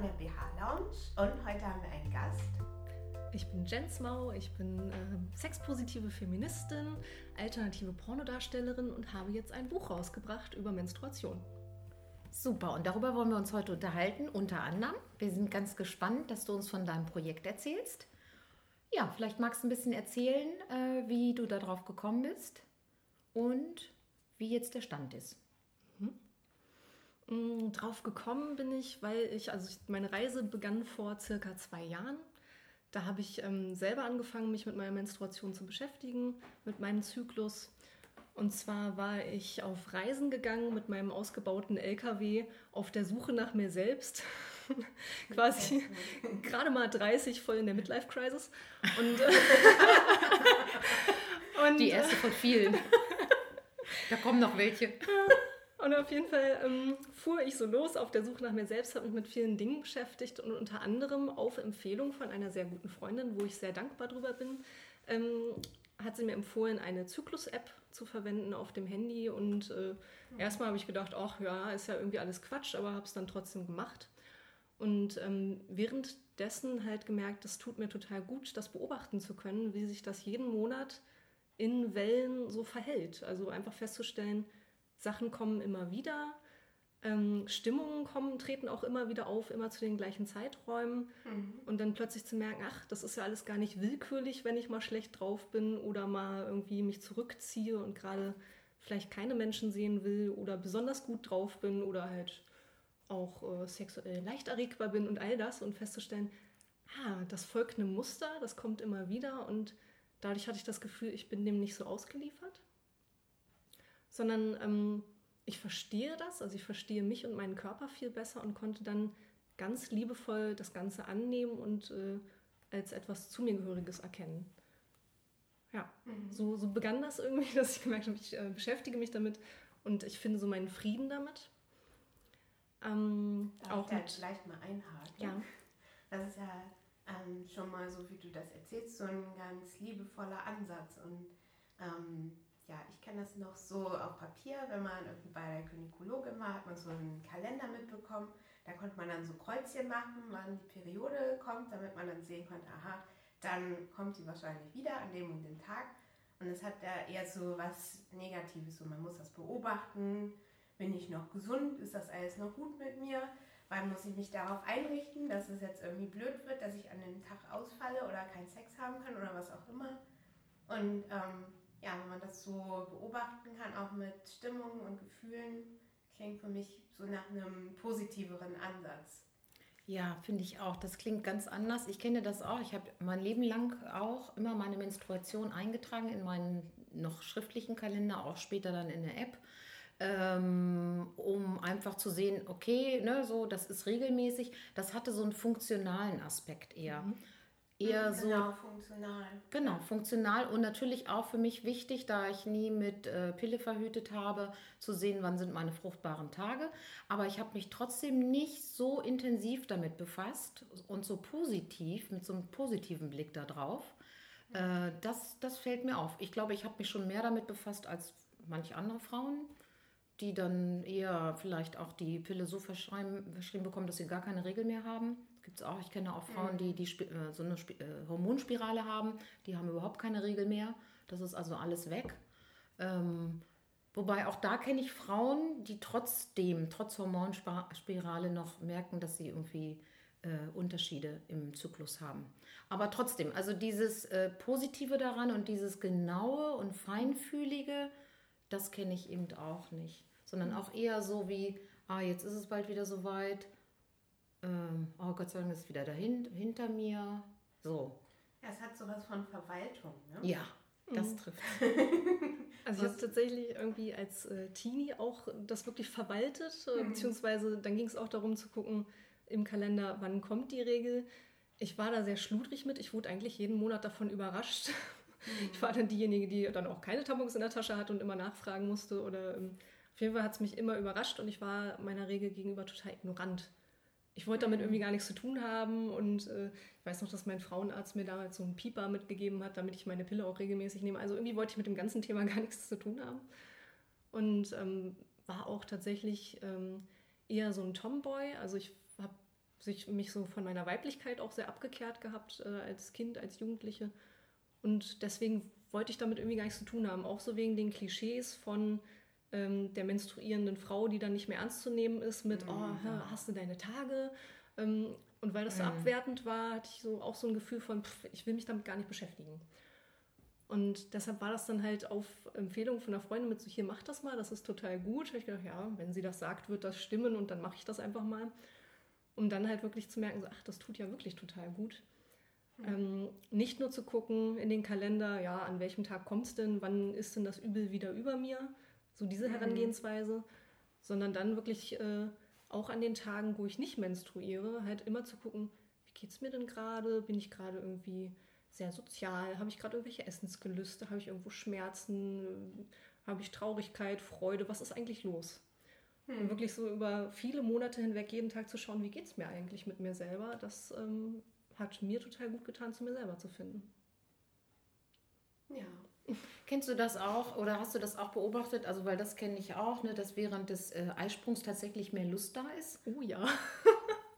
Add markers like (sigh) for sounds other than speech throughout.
von der BH Lounge und heute haben wir einen Gast. Ich bin Jens Mau, ich bin äh, sexpositive Feministin, alternative Pornodarstellerin und habe jetzt ein Buch rausgebracht über Menstruation. Super, und darüber wollen wir uns heute unterhalten, unter anderem. Wir sind ganz gespannt, dass du uns von deinem Projekt erzählst. Ja, vielleicht magst du ein bisschen erzählen, äh, wie du darauf gekommen bist und wie jetzt der Stand ist. Mhm. Drauf gekommen bin ich, weil ich, also ich, meine Reise begann vor circa zwei Jahren. Da habe ich ähm, selber angefangen, mich mit meiner Menstruation zu beschäftigen, mit meinem Zyklus. Und zwar war ich auf Reisen gegangen mit meinem ausgebauten LKW auf der Suche nach mir selbst. (laughs) Quasi (laughs) gerade mal 30, voll in der Midlife-Crisis. Und, äh, (laughs) und, Die erste von vielen. da kommen noch welche. Und auf jeden Fall ähm, fuhr ich so los auf der Suche nach mir selbst, habe mich mit vielen Dingen beschäftigt und unter anderem auf Empfehlung von einer sehr guten Freundin, wo ich sehr dankbar drüber bin, ähm, hat sie mir empfohlen, eine Zyklus-App zu verwenden auf dem Handy. Und äh, mhm. erstmal habe ich gedacht, ach ja, ist ja irgendwie alles Quatsch, aber habe es dann trotzdem gemacht. Und ähm, währenddessen halt gemerkt, das tut mir total gut, das beobachten zu können, wie sich das jeden Monat in Wellen so verhält. Also einfach festzustellen, Sachen kommen immer wieder, ähm, Stimmungen kommen, treten auch immer wieder auf, immer zu den gleichen Zeiträumen. Mhm. Und dann plötzlich zu merken, ach, das ist ja alles gar nicht willkürlich, wenn ich mal schlecht drauf bin oder mal irgendwie mich zurückziehe und gerade vielleicht keine Menschen sehen will oder besonders gut drauf bin oder halt auch äh, sexuell leicht erregbar bin und all das und festzustellen, ah, das folgt einem Muster, das kommt immer wieder und dadurch hatte ich das Gefühl, ich bin dem nicht so ausgeliefert, sondern ähm, ich verstehe das, also ich verstehe mich und meinen Körper viel besser und konnte dann ganz liebevoll das Ganze annehmen und äh, als etwas zu mir gehöriges erkennen. Ja, mhm. so, so begann das irgendwie, (laughs) dass ich gemerkt habe, ich äh, beschäftige mich damit und ich finde so meinen Frieden damit. Ähm, Darf auch ich da mit, vielleicht mal einhaken? Ja. Das ist ja ähm, schon mal so, wie du das erzählst, so ein ganz liebevoller Ansatz und ähm, ja, ich kenne das noch so auf Papier, wenn man irgendwie bei der Gynäkologin war, hat man so einen Kalender mitbekommen. Da konnte man dann so Kreuzchen machen, wann die Periode kommt, damit man dann sehen konnte, aha, dann kommt sie wahrscheinlich wieder an dem und dem Tag. Und es hat da eher so was Negatives, so man muss das beobachten. Bin ich noch gesund? Ist das alles noch gut mit mir? Weil muss ich mich darauf einrichten, dass es jetzt irgendwie blöd wird, dass ich an dem Tag ausfalle oder keinen Sex haben kann oder was auch immer. Und ähm, ja, wenn man das so beobachten kann, auch mit Stimmungen und Gefühlen, klingt für mich so nach einem positiveren Ansatz. Ja, finde ich auch. Das klingt ganz anders. Ich kenne das auch. Ich habe mein Leben lang auch immer meine Menstruation eingetragen in meinen noch schriftlichen Kalender, auch später dann in der App, ähm, um einfach zu sehen, okay, ne, so, das ist regelmäßig. Das hatte so einen funktionalen Aspekt eher. Mhm eher so. Genau, funktional. Genau, funktional und natürlich auch für mich wichtig, da ich nie mit äh, Pille verhütet habe, zu sehen, wann sind meine fruchtbaren Tage. Aber ich habe mich trotzdem nicht so intensiv damit befasst und so positiv, mit so einem positiven Blick darauf. Äh, das, das fällt mir auf. Ich glaube, ich habe mich schon mehr damit befasst als manche andere Frauen die dann eher vielleicht auch die Pille so verschrieben bekommen, dass sie gar keine Regel mehr haben. Gibt es auch. Ich kenne auch Frauen, die, die äh, so eine äh, Hormonspirale haben, die haben überhaupt keine Regel mehr. Das ist also alles weg. Ähm, wobei auch da kenne ich Frauen, die trotzdem, trotz Hormonspirale noch merken, dass sie irgendwie äh, Unterschiede im Zyklus haben. Aber trotzdem, also dieses äh, Positive daran und dieses Genaue und Feinfühlige, das kenne ich eben auch nicht sondern auch eher so wie, ah, jetzt ist es bald wieder soweit, ähm, oh Gott sei Dank ist es wieder dahin, hinter mir, so. Ja, es hat sowas von Verwaltung, ne? Ja, das mhm. trifft. (laughs) Also ich habe tatsächlich irgendwie als äh, Teenie auch das wirklich verwaltet, äh, mhm. beziehungsweise dann ging es auch darum zu gucken im Kalender, wann kommt die Regel. Ich war da sehr schludrig mit. Ich wurde eigentlich jeden Monat davon überrascht. Mhm. Ich war dann diejenige, die dann auch keine Tampons in der Tasche hatte und immer nachfragen musste oder ähm, auf jeden Fall hat es mich immer überrascht und ich war meiner Regel gegenüber total ignorant. Ich wollte damit irgendwie gar nichts zu tun haben und äh, ich weiß noch, dass mein Frauenarzt mir damals so einen Pieper mitgegeben hat, damit ich meine Pille auch regelmäßig nehme. Also irgendwie wollte ich mit dem ganzen Thema (laughs) gar nichts zu tun haben und ähm, war auch tatsächlich ähm, eher so ein Tomboy. Also ich habe mich so von meiner Weiblichkeit auch sehr abgekehrt gehabt äh, als Kind, als Jugendliche. Und deswegen wollte ich damit irgendwie gar nichts zu tun haben. Auch so wegen den Klischees von ähm, der menstruierenden Frau, die dann nicht mehr ernst zu nehmen ist mit, mhm. oh, hast du deine Tage? Ähm, und weil das so mhm. abwertend war, hatte ich so auch so ein Gefühl von, pff, ich will mich damit gar nicht beschäftigen. Und deshalb war das dann halt auf Empfehlung von einer Freundin mit so, hier mach das mal, das ist total gut. Da habe ich gedacht, ja, wenn sie das sagt, wird das stimmen und dann mache ich das einfach mal. Um dann halt wirklich zu merken, so, ach, das tut ja wirklich total gut. Mhm. Ähm, nicht nur zu gucken in den Kalender, ja, an welchem Tag kommt es denn, wann ist denn das Übel wieder über mir, so diese mhm. Herangehensweise, sondern dann wirklich äh, auch an den Tagen, wo ich nicht menstruiere, halt immer zu gucken, wie geht es mir denn gerade, bin ich gerade irgendwie sehr sozial? Habe ich gerade irgendwelche Essensgelüste? Habe ich irgendwo Schmerzen? Habe ich Traurigkeit, Freude? Was ist eigentlich los? Hm. Und wirklich so über viele Monate hinweg jeden Tag zu schauen, wie geht es mir eigentlich mit mir selber, das ähm, hat mir total gut getan, zu mir selber zu finden. Ja. Kennst du das auch oder hast du das auch beobachtet? Also, weil das kenne ich auch, ne, dass während des äh, Eisprungs tatsächlich mehr Lust da ist. Oh ja. (laughs)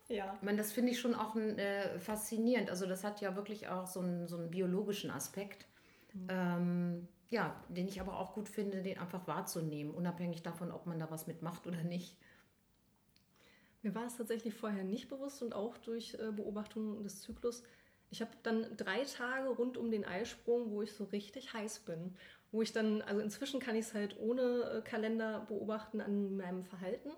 Ja. Ich meine, das finde ich schon auch äh, faszinierend. Also das hat ja wirklich auch so einen, so einen biologischen Aspekt. Mhm. Ähm, ja, den ich aber auch gut finde, den einfach wahrzunehmen, unabhängig davon, ob man da was mitmacht oder nicht. Mir war es tatsächlich vorher nicht bewusst und auch durch äh, Beobachtung des Zyklus. Ich habe dann drei Tage rund um den Eisprung, wo ich so richtig heiß bin. Wo ich dann, also inzwischen kann ich es halt ohne äh, Kalender beobachten an meinem Verhalten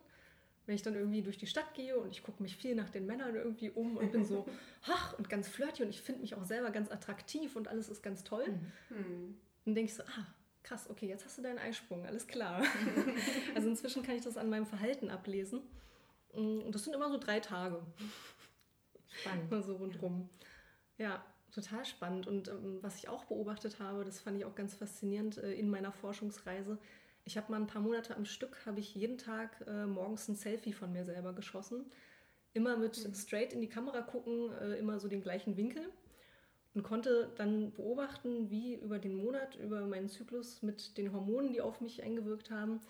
wenn ich dann irgendwie durch die Stadt gehe und ich gucke mich viel nach den Männern irgendwie um und bin so, (laughs) ach, und ganz flirty und ich finde mich auch selber ganz attraktiv und alles ist ganz toll. Mhm. Dann denke ich so, ah, krass, okay, jetzt hast du deinen Eisprung, alles klar. (laughs) also inzwischen kann ich das an meinem Verhalten ablesen. Und das sind immer so drei Tage. Spannend. Mal so rundrum. Ja. Ja, total spannend. Und ähm, was ich auch beobachtet habe, das fand ich auch ganz faszinierend äh, in meiner Forschungsreise, ich habe mal ein paar Monate am Stück, habe ich jeden Tag äh, morgens ein Selfie von mir selber geschossen. Immer mit mhm. straight in die Kamera gucken, äh, immer so den gleichen Winkel. Und konnte dann beobachten, wie über den Monat, über meinen Zyklus mit den Hormonen, die auf mich eingewirkt haben,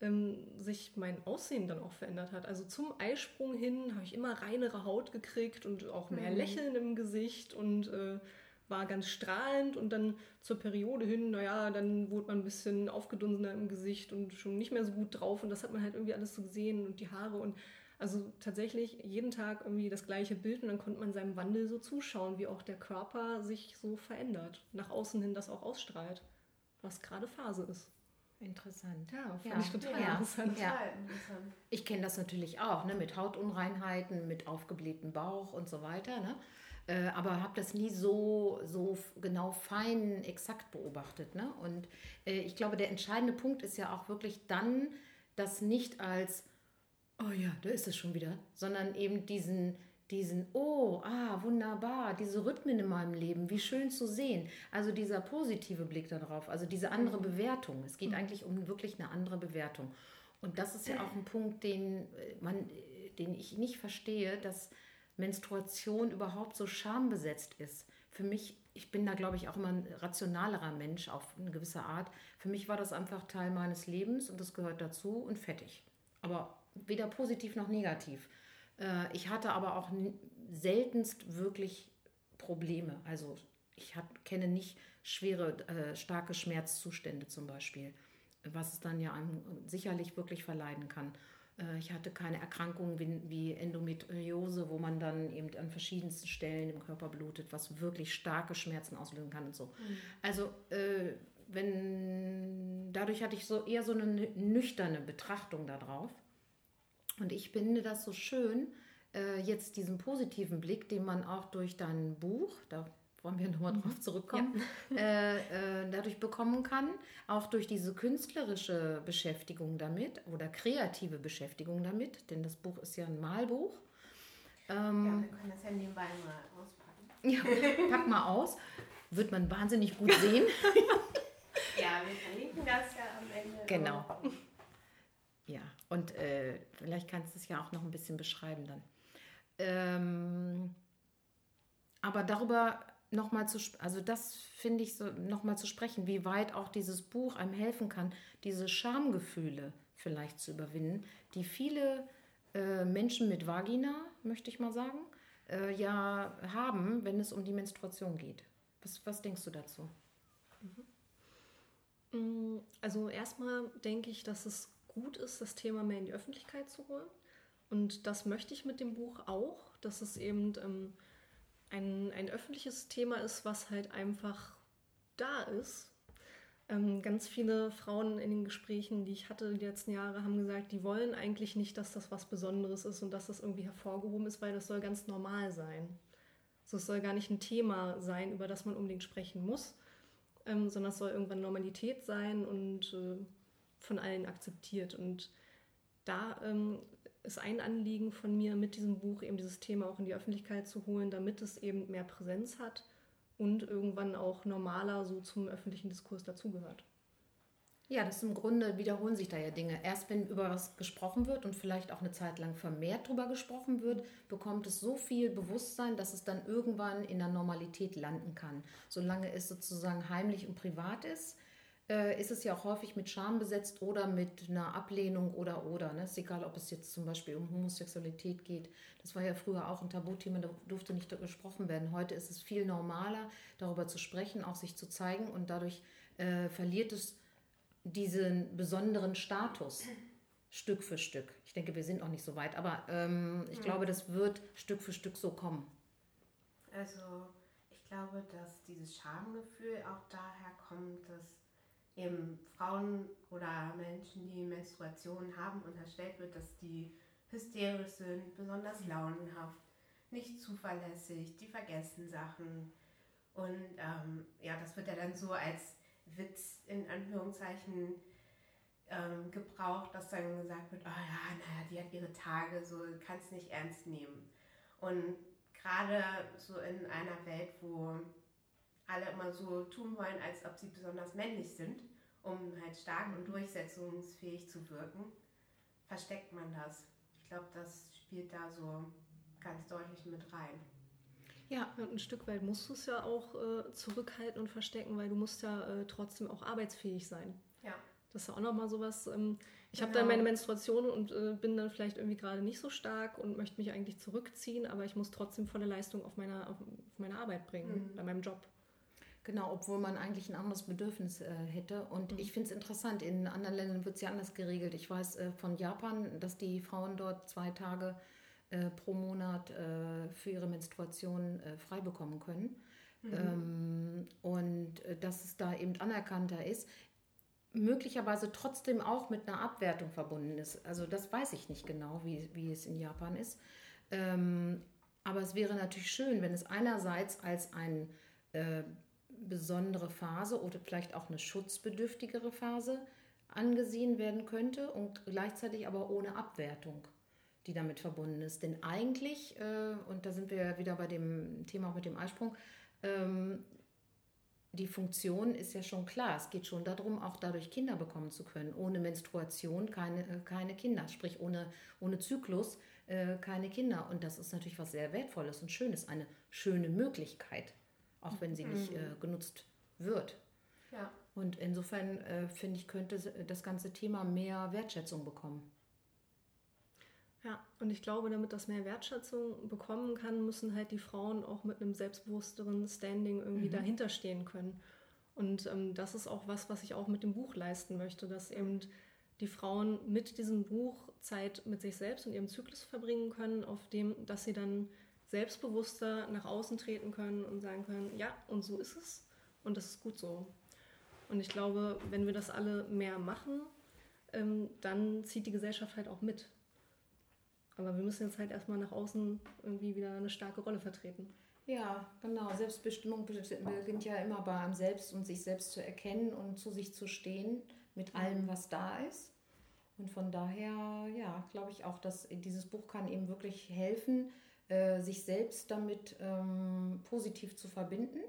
ähm, sich mein Aussehen dann auch verändert hat. Also zum Eisprung hin habe ich immer reinere Haut gekriegt und auch mehr mhm. Lächeln im Gesicht und äh, war ganz strahlend und dann zur Periode hin, naja, dann wurde man ein bisschen aufgedunsener im Gesicht und schon nicht mehr so gut drauf und das hat man halt irgendwie alles so gesehen und die Haare und also tatsächlich jeden Tag irgendwie das gleiche Bild und dann konnte man seinem Wandel so zuschauen, wie auch der Körper sich so verändert, nach außen hin das auch ausstrahlt, was gerade Phase ist. Interessant. Ja, fand ja. ich total ja. interessant. Ja. Ich kenne das natürlich auch, ne, mit Hautunreinheiten, mit aufgeblähtem Bauch und so weiter. Ne? Äh, aber habe das nie so, so genau fein, exakt beobachtet. Ne? Und äh, ich glaube, der entscheidende Punkt ist ja auch wirklich dann, das nicht als, oh ja, da ist es schon wieder, sondern eben diesen, diesen, oh, ah, wunderbar, diese Rhythmen in meinem Leben, wie schön zu sehen. Also dieser positive Blick darauf, also diese andere mhm. Bewertung. Es geht mhm. eigentlich um wirklich eine andere Bewertung. Und das ist ja auch ein Punkt, den, äh, man, den ich nicht verstehe, dass Menstruation überhaupt so schambesetzt ist. Für mich, ich bin da, glaube ich, auch immer ein rationalerer Mensch auf eine gewisse Art. Für mich war das einfach Teil meines Lebens und das gehört dazu und fertig. Aber weder positiv noch negativ. Äh, ich hatte aber auch seltenst wirklich Probleme. Also ich hab, kenne nicht schwere, äh, starke Schmerzzustände zum Beispiel, was es dann ja einem sicherlich wirklich verleiden kann. Äh, ich hatte keine Erkrankungen wie Endometriose, wo man dann eben an verschiedensten Stellen im Körper blutet, was wirklich starke Schmerzen auslösen kann und so. Mhm. Also äh, wenn dadurch hatte ich so eher so eine nüchterne Betrachtung darauf. Und ich finde das so schön, äh, jetzt diesen positiven Blick, den man auch durch dein Buch, da wollen wir nochmal drauf mhm. zurückkommen, ja. (laughs) äh, äh, dadurch bekommen kann, auch durch diese künstlerische Beschäftigung damit oder kreative Beschäftigung damit, denn das Buch ist ja ein Malbuch. Ähm, ja, wir können das ja nebenbei mal auspacken. Ja, pack mal aus. Wird man wahnsinnig gut sehen. (laughs) (laughs) ja, wir verlinken das ja am Ende. Genau. Ja, und äh, vielleicht kannst du es ja auch noch ein bisschen beschreiben dann. Ähm, aber darüber nochmal zu, also das finde ich so, nochmal zu sprechen, wie weit auch dieses Buch einem helfen kann, diese Schamgefühle vielleicht zu überwinden, die viele äh, Menschen mit Vagina, möchte ich mal sagen, äh, ja haben, wenn es um die Menstruation geht. Was, was denkst du dazu? Mhm. Also erstmal denke ich, dass es gut ist, das Thema mehr in die Öffentlichkeit zu holen. Und das möchte ich mit dem Buch auch, dass es eben ähm, ein, ein öffentliches Thema ist, was halt einfach da ist. Ähm, ganz viele Frauen in den Gesprächen, die ich hatte die letzten Jahre, haben gesagt, die wollen eigentlich nicht, dass das was Besonderes ist und dass das irgendwie hervorgehoben ist, weil das soll ganz normal sein. Also es soll gar nicht ein Thema sein, über das man unbedingt sprechen muss, ähm, sondern es soll irgendwann Normalität sein und äh, von allen akzeptiert. Und da ähm, ist ein Anliegen von mir, mit diesem Buch eben dieses Thema auch in die Öffentlichkeit zu holen, damit es eben mehr Präsenz hat und irgendwann auch normaler so zum öffentlichen Diskurs dazugehört. Ja, das im Grunde wiederholen sich da ja Dinge. Erst wenn über was gesprochen wird und vielleicht auch eine Zeit lang vermehrt darüber gesprochen wird, bekommt es so viel Bewusstsein, dass es dann irgendwann in der Normalität landen kann. Solange es sozusagen heimlich und privat ist, äh, ist es ja auch häufig mit Scham besetzt oder mit einer Ablehnung oder oder. Ne? Ist egal, ob es jetzt zum Beispiel um Homosexualität geht. Das war ja früher auch ein Tabuthema, da durfte nicht gesprochen werden. Heute ist es viel normaler, darüber zu sprechen, auch sich zu zeigen und dadurch äh, verliert es diesen besonderen Status. Stück für Stück. Ich denke, wir sind noch nicht so weit, aber ähm, ich mhm. glaube, das wird Stück für Stück so kommen. Also ich glaube, dass dieses Schamgefühl auch daher kommt, dass eben Frauen oder Menschen, die Menstruation haben, unterstellt wird, dass die hysterisch sind, besonders launenhaft, nicht zuverlässig, die vergessen Sachen. Und ähm, ja, das wird ja dann so als Witz in Anführungszeichen ähm, gebraucht, dass dann gesagt wird, oh ja, naja, die hat ihre Tage, so kannst nicht ernst nehmen. Und gerade so in einer Welt, wo alle immer so tun wollen, als ob sie besonders männlich sind, um halt stark und durchsetzungsfähig zu wirken, versteckt man das. Ich glaube, das spielt da so ganz deutlich mit rein. Ja, und ein Stück weit musst du es ja auch äh, zurückhalten und verstecken, weil du musst ja äh, trotzdem auch arbeitsfähig sein. Ja. Das ist ja auch nochmal sowas. Ähm, ich genau. habe dann meine Menstruation und äh, bin dann vielleicht irgendwie gerade nicht so stark und möchte mich eigentlich zurückziehen, aber ich muss trotzdem volle Leistung auf meine, auf, auf meine Arbeit bringen, mhm. bei meinem Job. Genau, obwohl man eigentlich ein anderes Bedürfnis äh, hätte. Und mhm. ich finde es interessant, in anderen Ländern wird es ja anders geregelt. Ich weiß äh, von Japan, dass die Frauen dort zwei Tage äh, pro Monat äh, für ihre Menstruation äh, frei bekommen können. Mhm. Ähm, und äh, dass es da eben anerkannter ist möglicherweise trotzdem auch mit einer Abwertung verbunden ist. Also das weiß ich nicht genau, wie, wie es in Japan ist. Ähm, aber es wäre natürlich schön, wenn es einerseits als ein äh, besondere Phase oder vielleicht auch eine schutzbedürftigere Phase angesehen werden könnte und gleichzeitig aber ohne Abwertung, die damit verbunden ist. Denn eigentlich, äh, und da sind wir wieder bei dem Thema auch mit dem Eisprung, ähm, die Funktion ist ja schon klar. Es geht schon darum, auch dadurch Kinder bekommen zu können. Ohne Menstruation keine, äh, keine Kinder, sprich ohne, ohne Zyklus äh, keine Kinder. Und das ist natürlich was sehr Wertvolles und Schönes, eine schöne Möglichkeit auch wenn sie nicht mhm. äh, genutzt wird. Ja. Und insofern äh, finde ich, könnte das ganze Thema mehr Wertschätzung bekommen. Ja, und ich glaube, damit das mehr Wertschätzung bekommen kann, müssen halt die Frauen auch mit einem selbstbewussteren Standing irgendwie mhm. dahinter stehen können. Und ähm, das ist auch was, was ich auch mit dem Buch leisten möchte, dass eben die Frauen mit diesem Buch Zeit mit sich selbst und ihrem Zyklus verbringen können, auf dem, dass sie dann selbstbewusster nach außen treten können und sagen können, ja, und so ist es und das ist gut so. Und ich glaube, wenn wir das alle mehr machen, ähm, dann zieht die Gesellschaft halt auch mit. Aber wir müssen jetzt halt erstmal nach außen irgendwie wieder eine starke Rolle vertreten. Ja, genau. Selbstbestimmung beginnt ja immer bei einem selbst und sich selbst zu erkennen und zu sich zu stehen mit allem, was da ist. Und von daher, ja, glaube ich auch, dass dieses Buch kann eben wirklich helfen, äh, sich selbst damit ähm, positiv zu verbinden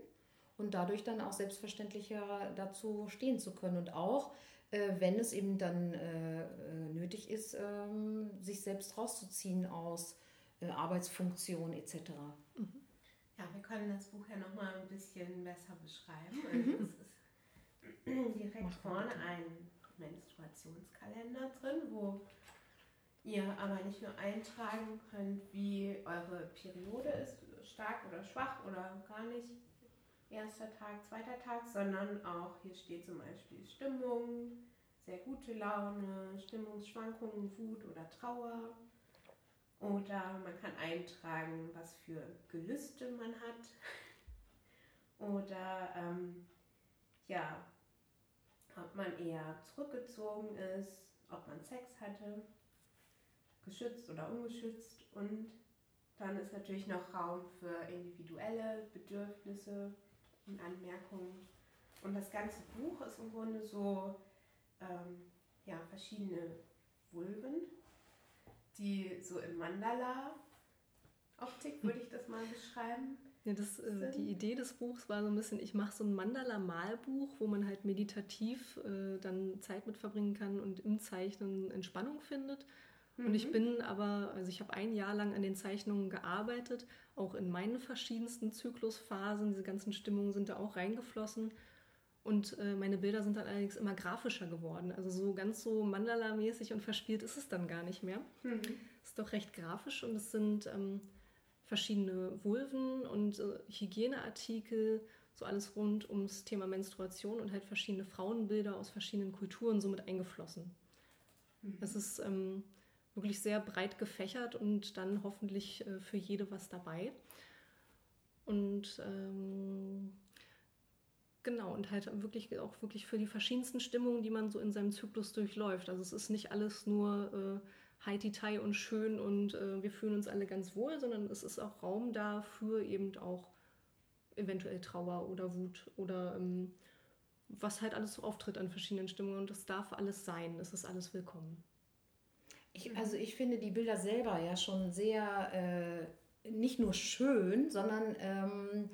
und dadurch dann auch selbstverständlicher dazu stehen zu können und auch, äh, wenn es eben dann äh, äh nötig ist, ähm, sich selbst rauszuziehen aus äh, Arbeitsfunktion etc. Mhm. Ja, wir können das Buch ja nochmal ein bisschen besser beschreiben. Also mhm. es ist (clears throat) direkt vorne ein Menstruationskalender drin, wo ihr aber nicht nur eintragen könnt, wie eure Periode ist, stark oder schwach oder gar nicht, erster Tag, zweiter Tag, sondern auch hier steht zum Beispiel Stimmung, sehr gute Laune, Stimmungsschwankungen, Wut oder Trauer. Oder man kann eintragen, was für Gelüste man hat. Oder ähm, ja, ob man eher zurückgezogen ist, ob man Sex hatte, geschützt oder ungeschützt. Und dann ist natürlich noch Raum für individuelle Bedürfnisse und Anmerkungen. Und das ganze Buch ist im Grunde so ähm, ja, verschiedene Vulven, die so im Mandala-Optik, würde ich das mal beschreiben. Ja, das, äh, die Idee des Buchs war so ein bisschen, ich mache so ein Mandala-Malbuch, wo man halt meditativ äh, dann Zeit mit verbringen kann und im Zeichnen Entspannung findet. Und ich mhm. bin aber, also ich habe ein Jahr lang an den Zeichnungen gearbeitet, auch in meinen verschiedensten Zyklusphasen. Diese ganzen Stimmungen sind da auch reingeflossen. Und äh, meine Bilder sind dann allerdings immer grafischer geworden. Also so ganz so Mandala-mäßig und verspielt ist es dann gar nicht mehr. Mhm. Ist doch recht grafisch und es sind ähm, verschiedene Vulven und äh, Hygieneartikel, so alles rund ums Thema Menstruation und halt verschiedene Frauenbilder aus verschiedenen Kulturen somit eingeflossen. Mhm. Es ist ähm, wirklich sehr breit gefächert und dann hoffentlich äh, für jede was dabei. Und ähm, genau, und halt wirklich auch wirklich für die verschiedensten Stimmungen, die man so in seinem Zyklus durchläuft. Also es ist nicht alles nur äh, Haiti-Tai und schön und äh, wir fühlen uns alle ganz wohl, sondern es ist auch Raum da für eben auch eventuell Trauer oder Wut oder ähm, was halt alles so auftritt an verschiedenen Stimmungen. Und das darf alles sein, es ist alles willkommen. Ich, also ich finde die Bilder selber ja schon sehr, äh, nicht nur schön, sondern ähm,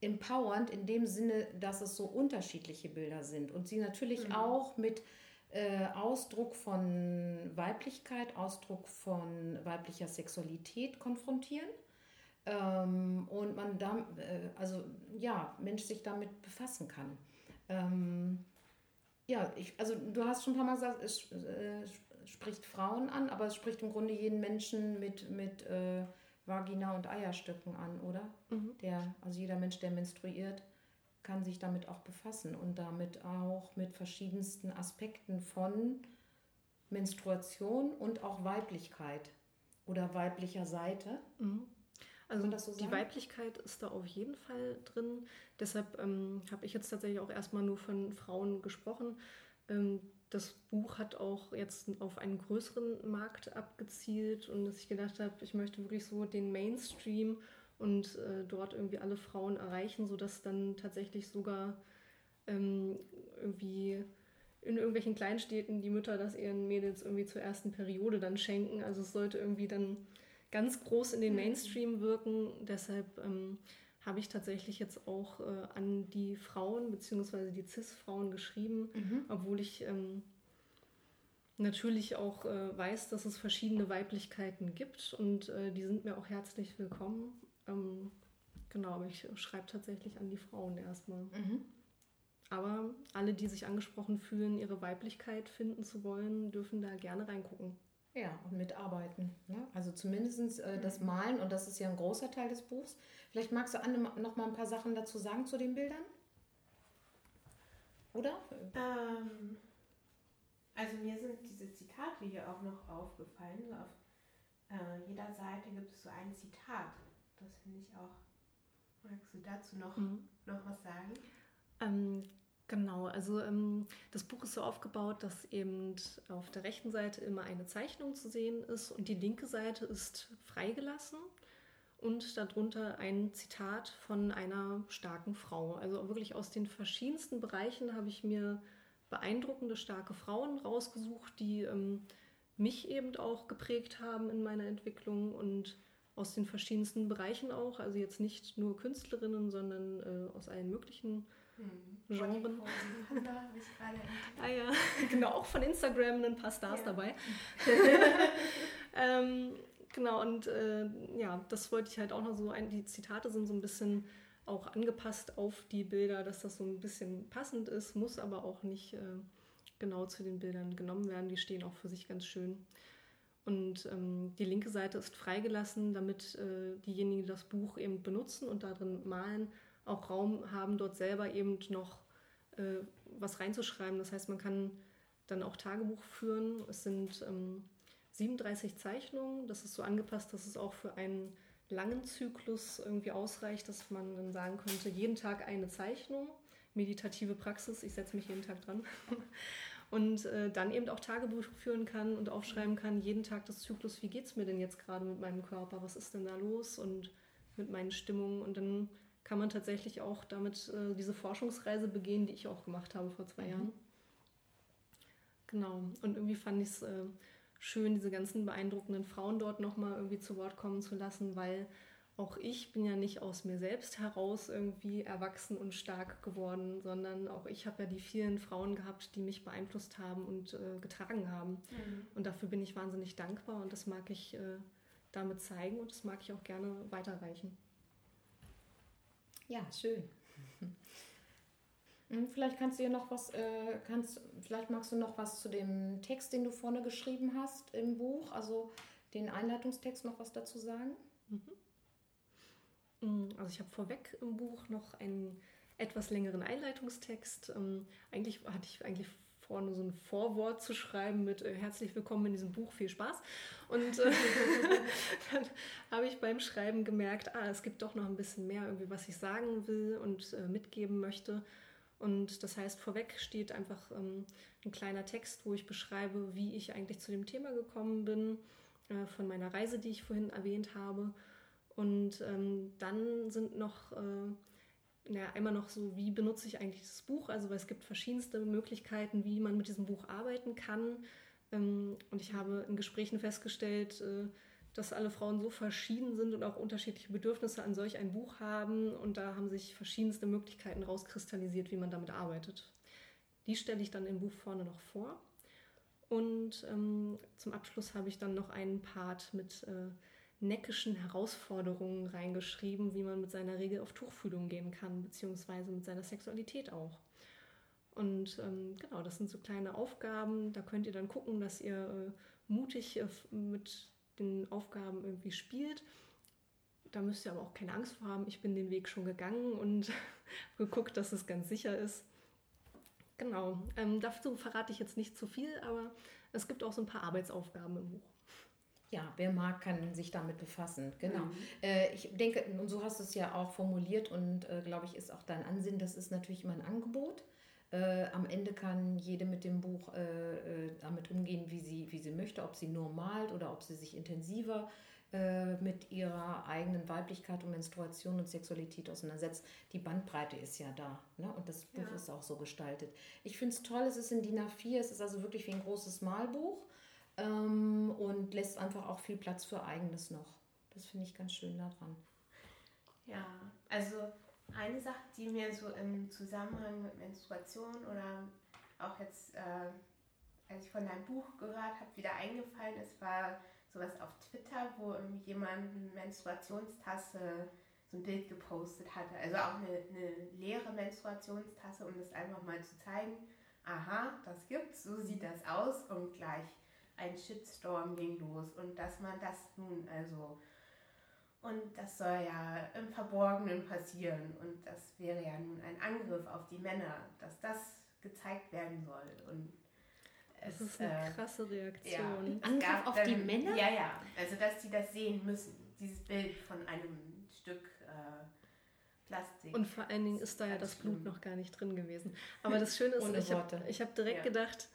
empowernd in dem Sinne, dass es so unterschiedliche Bilder sind und sie natürlich mhm. auch mit äh, Ausdruck von Weiblichkeit, Ausdruck von weiblicher Sexualität konfrontieren. Ähm, und man da, äh, also ja, Mensch sich damit befassen kann. Ähm, ja, ich, also du hast schon ein paar Mal gesagt, es äh, spricht Frauen an, aber es spricht im Grunde jeden Menschen mit, mit äh, Vagina und Eierstöcken an, oder? Mhm. Der, also jeder Mensch, der menstruiert, kann sich damit auch befassen und damit auch mit verschiedensten Aspekten von Menstruation und auch Weiblichkeit oder weiblicher Seite. Mhm. Also so die Weiblichkeit ist da auf jeden Fall drin. Deshalb ähm, habe ich jetzt tatsächlich auch erstmal nur von Frauen gesprochen. Ähm, das Buch hat auch jetzt auf einen größeren Markt abgezielt und dass ich gedacht habe, ich möchte wirklich so den Mainstream und äh, dort irgendwie alle Frauen erreichen, sodass dann tatsächlich sogar ähm, irgendwie in irgendwelchen Kleinstädten die Mütter das ihren Mädels irgendwie zur ersten Periode dann schenken. Also es sollte irgendwie dann ganz groß in den mhm. Mainstream wirken. Deshalb ähm, habe ich tatsächlich jetzt auch äh, an die Frauen bzw. die CIS-Frauen geschrieben, mhm. obwohl ich ähm, natürlich auch äh, weiß, dass es verschiedene Weiblichkeiten gibt und äh, die sind mir auch herzlich willkommen. Ähm, genau, aber ich schreibe tatsächlich an die Frauen erstmal. Mhm. Aber alle, die sich angesprochen fühlen, ihre Weiblichkeit finden zu wollen, dürfen da gerne reingucken. Ja, und mitarbeiten. Ne? Also zumindest äh, das mhm. Malen, und das ist ja ein großer Teil des Buchs. Vielleicht magst du Anne noch mal ein paar Sachen dazu sagen zu den Bildern? Oder? Ähm, also mir sind diese Zitate hier auch noch aufgefallen. So auf äh, jeder Seite gibt es so ein Zitat. Das finde ich auch. Magst du dazu noch, mhm. noch was sagen? Ähm, Genau, also ähm, das Buch ist so aufgebaut, dass eben auf der rechten Seite immer eine Zeichnung zu sehen ist und die linke Seite ist freigelassen und darunter ein Zitat von einer starken Frau. Also wirklich aus den verschiedensten Bereichen habe ich mir beeindruckende, starke Frauen rausgesucht, die ähm, mich eben auch geprägt haben in meiner Entwicklung und aus den verschiedensten Bereichen auch. Also jetzt nicht nur Künstlerinnen, sondern äh, aus allen möglichen hm. Genren. ah ja, (laughs) genau, auch von Instagram ein paar Stars ja. dabei. (laughs) ähm, genau, und äh, ja, das wollte ich halt auch noch so, ein, die Zitate sind so ein bisschen auch angepasst auf die Bilder, dass das so ein bisschen passend ist, muss aber auch nicht äh, genau zu den Bildern genommen werden. Die stehen auch für sich ganz schön. Und ähm, die linke Seite ist freigelassen, damit äh, diejenigen, die das Buch eben benutzen und darin malen, auch Raum haben, dort selber eben noch äh, was reinzuschreiben. Das heißt, man kann dann auch Tagebuch führen. Es sind ähm, 37 Zeichnungen. Das ist so angepasst, dass es auch für einen langen Zyklus irgendwie ausreicht, dass man dann sagen könnte, jeden Tag eine Zeichnung, meditative Praxis, ich setze mich jeden Tag dran. (laughs) und äh, dann eben auch Tagebuch führen kann und aufschreiben kann, jeden Tag das Zyklus, wie geht es mir denn jetzt gerade mit meinem Körper, was ist denn da los und mit meinen Stimmungen und dann kann man tatsächlich auch damit äh, diese Forschungsreise begehen, die ich auch gemacht habe vor zwei mhm. Jahren. Genau, und irgendwie fand ich es äh, schön, diese ganzen beeindruckenden Frauen dort nochmal irgendwie zu Wort kommen zu lassen, weil auch ich bin ja nicht aus mir selbst heraus irgendwie erwachsen und stark geworden, sondern auch ich habe ja die vielen Frauen gehabt, die mich beeinflusst haben und äh, getragen haben. Mhm. Und dafür bin ich wahnsinnig dankbar und das mag ich äh, damit zeigen und das mag ich auch gerne weiterreichen. Ja, schön. (laughs) Hm, vielleicht kannst du ja noch was, äh, kannst, vielleicht magst du noch was zu dem Text, den du vorne geschrieben hast im Buch, also den Einleitungstext noch was dazu sagen? Mhm. Mm, also ich habe vorweg im Buch noch einen etwas längeren Einleitungstext. Ähm, eigentlich hatte ich eigentlich vor, nur so ein Vorwort zu schreiben mit äh, herzlich willkommen in diesem Buch, viel Spaß. Und äh, (laughs) dann habe ich beim Schreiben gemerkt, ah, es gibt doch noch ein bisschen mehr, irgendwie, was ich sagen will und äh, mitgeben möchte. Und das heißt, vorweg steht einfach ähm, ein kleiner Text, wo ich beschreibe, wie ich eigentlich zu dem Thema gekommen bin, äh, von meiner Reise, die ich vorhin erwähnt habe und ähm, dann sind noch, äh, naja, einmal noch so, wie benutze ich eigentlich das Buch? Also, weil es gibt verschiedenste Möglichkeiten, wie man mit diesem Buch arbeiten kann. Ähm, und ich habe in Gesprächen festgestellt, äh, dass alle Frauen so verschieden sind und auch unterschiedliche Bedürfnisse an solch ein Buch haben. Und da haben sich verschiedenste Möglichkeiten rauskristallisiert, wie man damit arbeitet. Die stelle ich dann im Buch vorne noch vor. Und ähm, zum Abschluss habe ich dann noch einen Part mit äh, neckischen Herausforderungen reingeschrieben, wie man mit seiner Regel auf Tuchfühlung gehen kann, beziehungsweise mit seiner Sexualität auch. Und ähm, genau, das sind so kleine Aufgaben. Da könnt ihr dann gucken, dass ihr äh, mutig äh, mit den Aufgaben irgendwie spielt. Da müsst ihr aber auch keine Angst vor haben. Ich bin den Weg schon gegangen und (laughs) geguckt, dass es ganz sicher ist. Genau, ähm, dazu verrate ich jetzt nicht zu viel, aber es gibt auch so ein paar Arbeitsaufgaben im Buch. Ja, wer mag, kann sich damit befassen. Genau. Mhm. Äh, ich denke, und so hast du es ja auch formuliert und äh, glaube ich, ist auch dein Ansinnen, das ist natürlich immer ein Angebot. Äh, am Ende kann jede mit dem Buch äh, äh, damit umgehen, wie sie, wie sie möchte, ob sie nur malt oder ob sie sich intensiver äh, mit ihrer eigenen Weiblichkeit und Menstruation und Sexualität auseinandersetzt. Die Bandbreite ist ja da ne? und das Buch ja. ist auch so gestaltet. Ich finde es toll, es ist in DIN A4, es ist also wirklich wie ein großes Malbuch ähm, und lässt einfach auch viel Platz für Eigenes noch. Das finde ich ganz schön daran. Ja, also eine Sache, die mir so im Zusammenhang mit Menstruation oder auch jetzt, äh, als ich von deinem Buch gehört habe, wieder eingefallen ist, war sowas auf Twitter, wo jemand eine Menstruationstasse so ein Bild gepostet hatte. Also auch eine, eine leere Menstruationstasse, um das einfach mal zu zeigen. Aha, das gibt's, so sieht das aus und gleich ein Shitstorm ging los und dass man das nun also und das soll ja im Verborgenen passieren und das wäre ja nun ein Angriff auf die Männer, dass das gezeigt werden soll und es, das ist eine äh, krasse Reaktion. Ja, Angriff auf dann, die Männer? Ja, ja, also dass sie das sehen müssen, dieses Bild von einem Stück äh, Plastik. Und vor allen Dingen ist da ja das Blut noch gar nicht drin gewesen. Aber das Schöne ist, ich habe hab direkt ja. gedacht,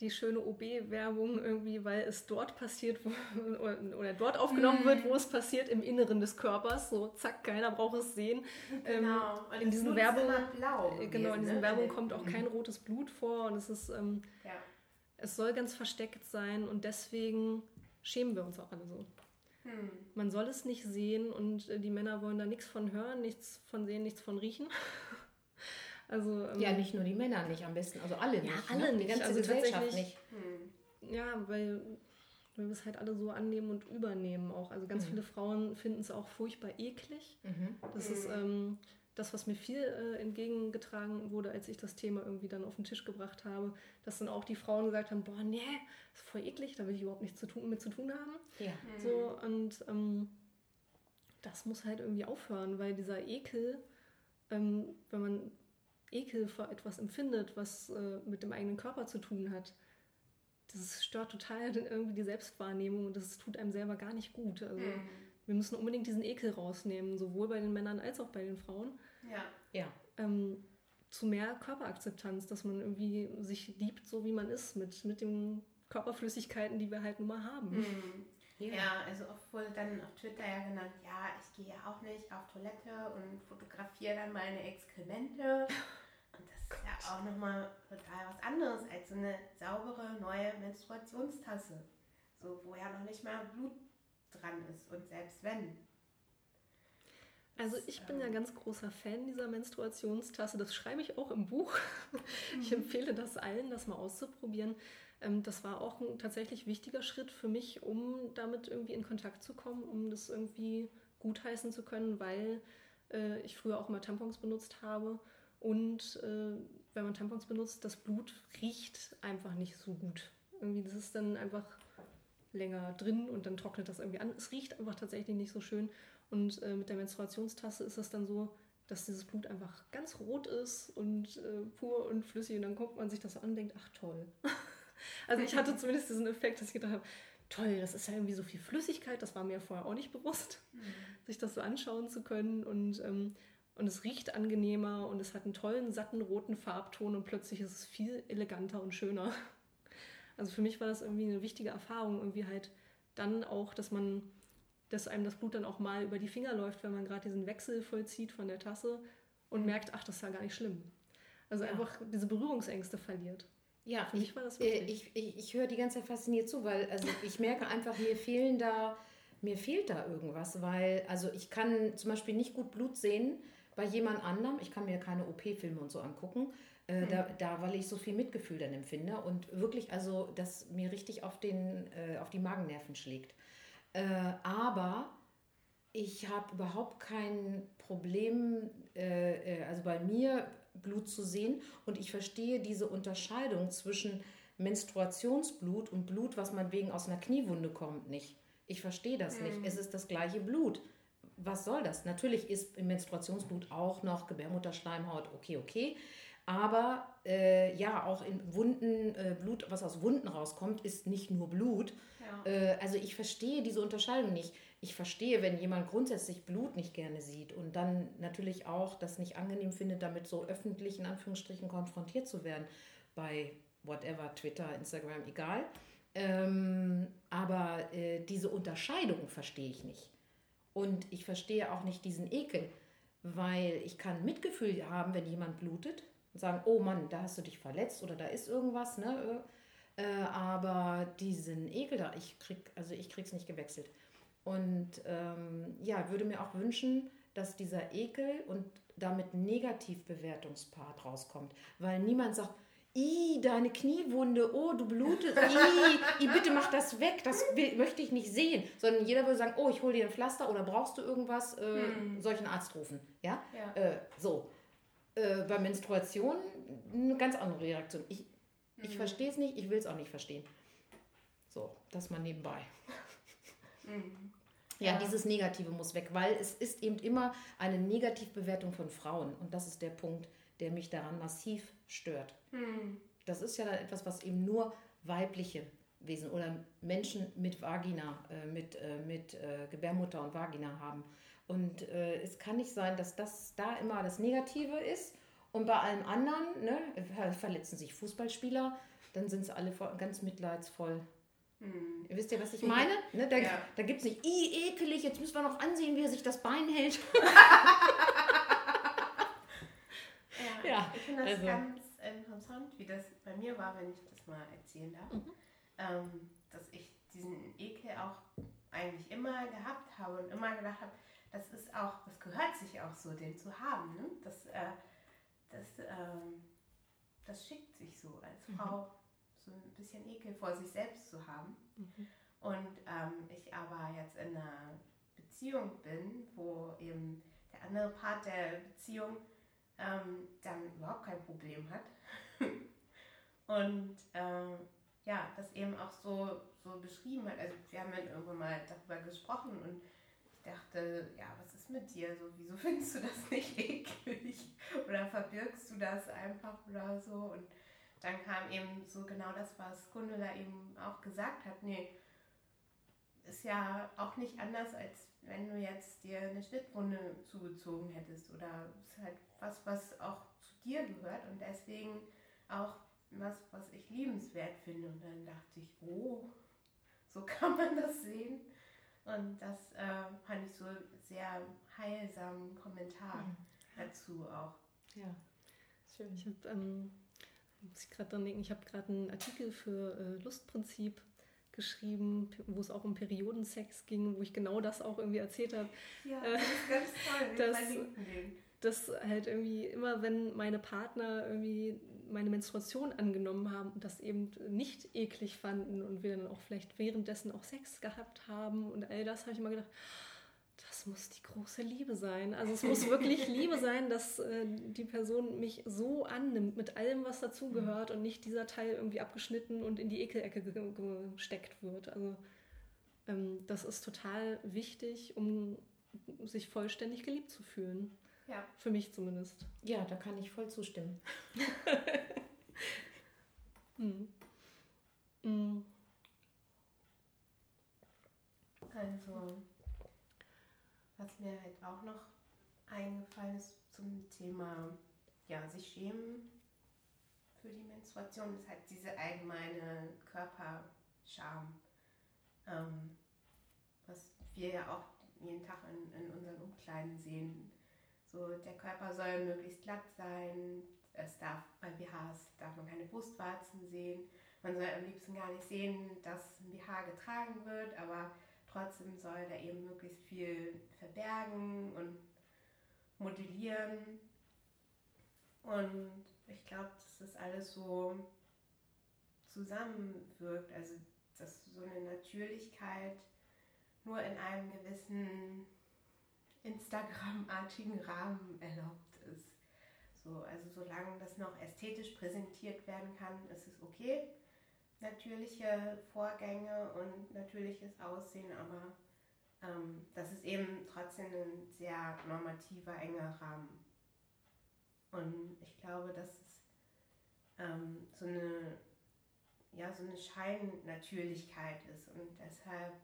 die schöne OB-Werbung irgendwie, weil es dort passiert wo, (laughs) oder dort aufgenommen wird, wo es passiert im Inneren des Körpers. So, zack, keiner braucht es sehen. Genau. Ähm, in diesen Werbung, blau äh, genau, in diesen ne? Werbung kommt auch kein rotes Blut vor und es ist, ähm, ja. es soll ganz versteckt sein und deswegen schämen wir uns auch alle so. Hm. Man soll es nicht sehen und äh, die Männer wollen da nichts von hören, nichts von sehen, nichts von riechen. Also, ähm, ja, nicht nur die Männer nicht am besten, also alle nicht. Ja, alle ne? nicht. Die ganze also Gesellschaft nicht. Hm. Ja, weil wir es halt alle so annehmen und übernehmen auch. Also ganz mhm. viele Frauen finden es auch furchtbar eklig. Mhm. Das ist, ähm, das, was mir viel äh, entgegengetragen wurde, als ich das Thema irgendwie dann auf den Tisch gebracht habe, dass dann auch die Frauen gesagt haben, boah, nee, das ist voll eklig, da will ich überhaupt nichts zu tun, mit zu tun haben. Ja. So, und ähm, das muss halt irgendwie aufhören, weil dieser Ekel, ähm, wenn man Ekel vor etwas empfindet, was äh, mit dem eigenen Körper zu tun hat, das stört total (laughs) irgendwie die Selbstwahrnehmung und das tut einem selber gar nicht gut. Also mhm. wir müssen unbedingt diesen Ekel rausnehmen, sowohl bei den Männern als auch bei den Frauen. Ja. ja. Ähm, zu mehr Körperakzeptanz, dass man irgendwie sich liebt, so wie man ist, mit, mit den Körperflüssigkeiten, die wir halt nun mal haben. Mhm. Ja. ja. also oft wurde dann auf Twitter ja genannt, ja, ich gehe ja auch nicht auf Toilette und fotografiere dann meine Exkremente. (laughs) Gott. ist ja auch nochmal total was anderes als so eine saubere neue Menstruationstasse. So, wo ja noch nicht mal Blut dran ist. Und selbst wenn. Also ich bin ja ganz großer Fan dieser Menstruationstasse. Das schreibe ich auch im Buch. (laughs) Ich mhm. empfehle das allen, das mal auszuprobieren. Ähm, das war auch ein tatsächlich wichtiger Schritt für mich, um damit irgendwie in Kontakt zu kommen, um das irgendwie gutheißen zu können, weil äh, ich früher auch mal Tampons benutzt habe. Und äh, wenn man Tampons benutzt, das Blut riecht einfach nicht so gut. Irgendwie, das ist dann einfach länger drin und dann trocknet das irgendwie an. Es riecht einfach tatsächlich nicht so schön. Und äh, mit der Menstruationstasse ist es dann so, dass dieses Blut einfach ganz rot ist und äh, pur und flüssig. Und dann guckt man sich das an und denkt, ach toll. (laughs) Also ich hatte zumindest diesen Effekt, dass ich gedacht habe, toll, das ist ja irgendwie so viel Flüssigkeit, das war mir vorher auch nicht bewusst, mhm. sich das so anschauen zu können und, ähm, und es riecht angenehmer und es hat einen tollen, satten, roten Farbton und plötzlich ist es viel eleganter und schöner. (laughs) Also für mich war das irgendwie eine wichtige Erfahrung, irgendwie halt dann auch, dass man, dass einem das Blut dann auch mal über die Finger läuft, wenn man gerade diesen Wechsel vollzieht von der Tasse und mhm. merkt, ach, das ist ja gar nicht schlimm. Also ja. einfach diese Berührungsängste verliert. Ja, für mich war das äh, wichtig. Ich, ich, ich höre die ganze Zeit fasziniert zu, weil also ich merke einfach, mir fehlen da, mir fehlt da irgendwas, weil also ich kann zum Beispiel nicht gut Blut sehen bei jemand anderem. Ich kann mir keine OP-Filme und so angucken, äh, hm. da, da, weil ich so viel Mitgefühl dann empfinde und wirklich also, das mir richtig auf, den, äh, auf die Magennerven schlägt. Äh, aber ich habe überhaupt kein Problem, äh, äh, also bei mir Blut zu sehen. Und ich verstehe diese Unterscheidung zwischen Menstruationsblut und Blut, was man wegen aus einer Kniewunde kommt, nicht. Ich verstehe das mhm. nicht. Es ist das gleiche Blut. Was soll das? Natürlich ist im Menstruationsblut auch noch Gebärmutterschleimhaut, okay, okay. Aber äh, ja, auch in Wunden, äh, Blut, was aus Wunden rauskommt, ist nicht nur Blut. Ja. Äh, also ich verstehe diese Unterscheidung nicht ich verstehe, wenn jemand grundsätzlich Blut nicht gerne sieht und dann natürlich auch das nicht angenehm findet, damit so öffentlich in Anführungsstrichen konfrontiert zu werden bei whatever, Twitter, Instagram, egal. Ähm, aber äh, diese Unterscheidung verstehe ich nicht. Und ich verstehe auch nicht diesen Ekel, weil ich kann Mitgefühl haben, wenn jemand blutet und sagen, oh Mann, da hast du dich verletzt oder da ist irgendwas, ne? Äh, aber diesen Ekel da, ich krieg, also ich krieg's nicht gewechselt. Und ähm, ja, würde mir auch wünschen, dass dieser Ekel und damit Negativbewertungspart rauskommt. Weil niemand sagt, I, deine Kniewunde, oh, du blutest, I, I, bitte mach das weg, das will, möchte ich nicht sehen. Sondern jeder würde sagen, oh, ich hole dir ein Pflaster oder brauchst du irgendwas, äh, hm. einen Arzt rufen? Ja, ja. Äh, so. Äh, bei Menstruation eine ganz andere Reaktion. Ich, ich hm. verstehe es nicht, ich will es auch nicht verstehen. So, das mal nebenbei. Mhm. Ja, ja, dieses Negative muss weg, weil es ist eben immer eine Negativbewertung von Frauen. Und das ist der Punkt, der mich daran massiv stört. Mhm. Das ist ja dann etwas, was eben nur weibliche Wesen oder Menschen mit Vagina, äh, mit, äh, mit äh, Gebärmutter und Vagina haben. Und äh, es kann nicht sein, dass das da immer das Negative ist und bei allem anderen ne, verletzen sich Fußballspieler, dann sind sie alle ganz mitleidsvoll hm. Wisst ihr, was ich meine? Ne, da ja. da gibt es nicht, i, ekelig, jetzt müssen wir noch ansehen, wie er sich das Bein hält. (laughs) ja, ich finde das also. ganz interessant, wie das bei mir war, wenn ich das mal erzählen darf. Mhm. Ähm, dass ich diesen Ekel auch eigentlich immer gehabt habe und immer gedacht habe, das ist auch, das gehört sich auch so, den zu haben. Ne? Das, äh, das, ähm, das schickt sich so als mhm. Frau. Mhm so ein bisschen Ekel vor sich selbst zu haben. Mhm. Und ähm, ich aber jetzt in einer Beziehung bin, wo eben der andere Part der Beziehung ähm, dann überhaupt kein Problem hat. (laughs) und ähm, ja, das eben auch so, so beschrieben hat. Also wir haben dann irgendwann mal darüber gesprochen und ich dachte, ja, was ist mit dir? So, wieso (laughs) findest du das nicht eklig? Oder verbirgst du das einfach oder so? Und dann kam eben so genau das, was Gundula eben auch gesagt hat. Nee, ist ja auch nicht anders, als wenn du jetzt dir eine Schnittwunde zugezogen hättest. Oder ist halt was, was auch zu dir gehört und deswegen auch was, was ich liebenswert finde. Und dann dachte ich, oh, so kann man das sehen. Und das äh, fand ich so sehr heilsamen Kommentar mhm. dazu auch. Ja, schön. Ich habe ähm, muss ich gerade dran denken, ich habe gerade einen Artikel für äh, Lustprinzip geschrieben, wo es auch um Periodensex ging, wo ich genau das auch irgendwie erzählt habe. Ja, äh, das ist ganz toll. (laughs) dass, dass halt irgendwie immer, wenn meine Partner irgendwie meine Menstruation angenommen haben und das eben nicht eklig fanden und wir dann auch vielleicht währenddessen auch Sex gehabt haben und all das, habe ich immer gedacht, das muss die große Liebe sein. Also es muss wirklich (laughs) Liebe sein, dass äh, die Person mich so annimmt mit allem, was dazugehört und nicht dieser Teil irgendwie abgeschnitten und in die Ekelecke gesteckt wird. Also ähm, das ist total wichtig, um sich vollständig geliebt zu fühlen. Ja. Für mich zumindest. Ja, da kann ich voll zustimmen. (laughs) hm. Hm. Also was mir halt auch noch eingefallen ist zum Thema, ja, sich schämen für die Menstruation, ist halt diese allgemeine Körperscham, ähm, was wir ja auch jeden Tag in, in unseren Umkleiden sehen. So, der Körper soll möglichst glatt sein, es darf bei BHs darf man keine Brustwarzen sehen. Man soll am liebsten gar nicht sehen, dass ein BH getragen wird, aber Trotzdem soll er eben möglichst viel verbergen und modellieren. Und ich glaube, dass das alles so zusammenwirkt. Also, dass so eine Natürlichkeit nur in einem gewissen Instagram-artigen Rahmen erlaubt ist. So, also solange das noch ästhetisch präsentiert werden kann, ist es okay natürliche Vorgänge und natürliches Aussehen, aber ähm, das ist eben trotzdem ein sehr normativer, enger Rahmen. Und ich glaube, dass es ähm, so eine ja, so eine Scheinnatürlichkeit ist und deshalb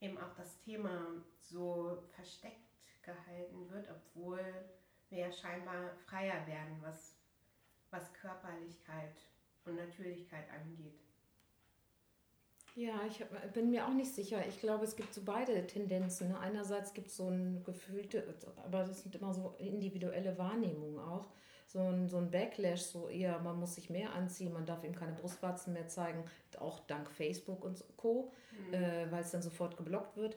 eben auch das Thema so versteckt gehalten wird, obwohl wir ja scheinbar freier werden, was, was Körperlichkeit und Natürlichkeit angeht. Ja, ich bin mir auch nicht sicher. Ich glaube, es gibt so beide Tendenzen. Ne? Einerseits gibt es so ein gefühlte, aber das sind immer so individuelle Wahrnehmungen auch. So ein, so ein Backlash, so eher, man muss sich mehr anziehen, man darf ihm keine Brustwarzen mehr zeigen, auch dank Facebook und Co., mhm. äh, weil es dann sofort geblockt wird.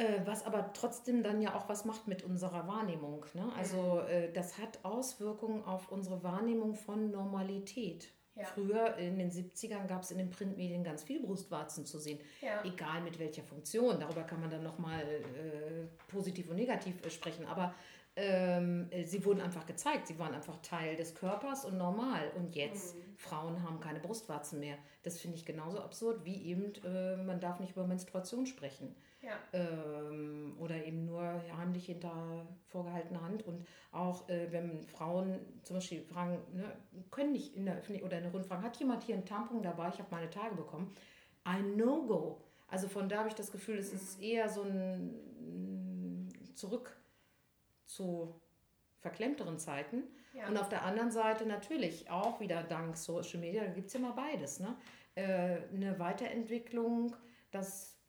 Äh, was aber trotzdem dann ja auch was macht mit unserer Wahrnehmung. Ne? Also mhm. äh, das hat Auswirkungen auf unsere Wahrnehmung von Normalität. Ja. Früher in den 70ern gab es in den Printmedien ganz viel Brustwarzen zu sehen, ja. egal mit welcher Funktion. Darüber kann man dann nochmal äh, positiv und negativ äh, sprechen. Aber ähm, äh, sie wurden einfach gezeigt, sie waren einfach Teil des Körpers und normal. Und jetzt, mhm. Frauen haben keine Brustwarzen mehr. Das finde ich genauso absurd wie eben, äh, man darf nicht über Menstruation sprechen. Ja. Ähm, oder eben nur heimlich hinter vorgehaltener Hand. Und auch äh, wenn Frauen zum Beispiel fragen, ne, können nicht in der Öffentlichkeit oder in der Rundfrage, hat jemand hier einen Tampon dabei? Ich habe meine Tage bekommen. Ein No-Go. Also von da habe ich das Gefühl, es ist eher so ein Zurück zu verklemmteren Zeiten. Ja. Und auf der anderen Seite natürlich auch wieder dank Social Media, da gibt es ja mal beides. Ne? Äh, eine Weiterentwicklung, dass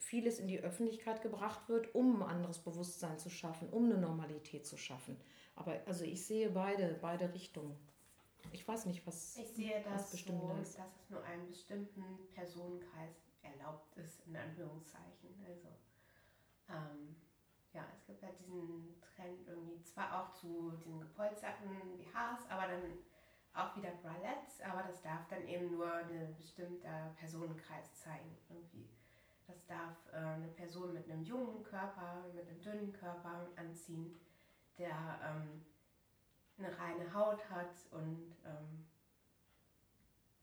vieles in die Öffentlichkeit gebracht wird, um ein anderes Bewusstsein zu schaffen, um eine Normalität zu schaffen. Aber also ich sehe beide, beide Richtungen. Ich weiß nicht, was Ich sehe das bestimmt so, ist. dass es nur einem bestimmten Personenkreis erlaubt ist, in Anführungszeichen. Also ähm, ja, es gibt ja diesen Trend irgendwie zwar auch zu diesen gepolsterten BHs, aber dann auch wieder Bralettes, aber das darf dann eben nur ein bestimmter Personenkreis zeigen irgendwie darf äh, eine Person mit einem jungen Körper, mit einem dünnen Körper anziehen, der ähm, eine reine Haut hat und ähm,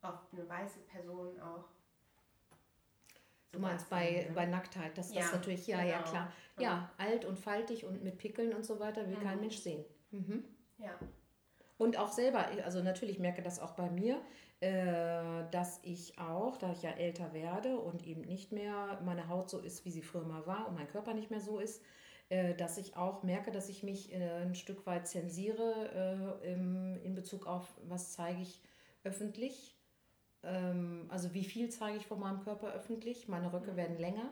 oft eine weiße Person auch. Du meinst bei, ne? bei Nacktheit, dass ja, das natürlich, ja, genau. ja, klar. Ja, alt und faltig und mit Pickeln und so weiter will mhm. kein Mensch sehen. Mhm. Ja. Und auch selber, also natürlich merke das auch bei mir, äh, dass ich auch, da ich ja älter werde und eben nicht mehr meine Haut so ist, wie sie früher mal war und mein Körper nicht mehr so ist, äh, dass ich auch merke, dass ich mich äh, ein Stück weit zensiere in Bezug auf, was zeige ich öffentlich. Ähm, also wie viel zeige ich von meinem Körper öffentlich. Meine Röcke mhm. werden länger,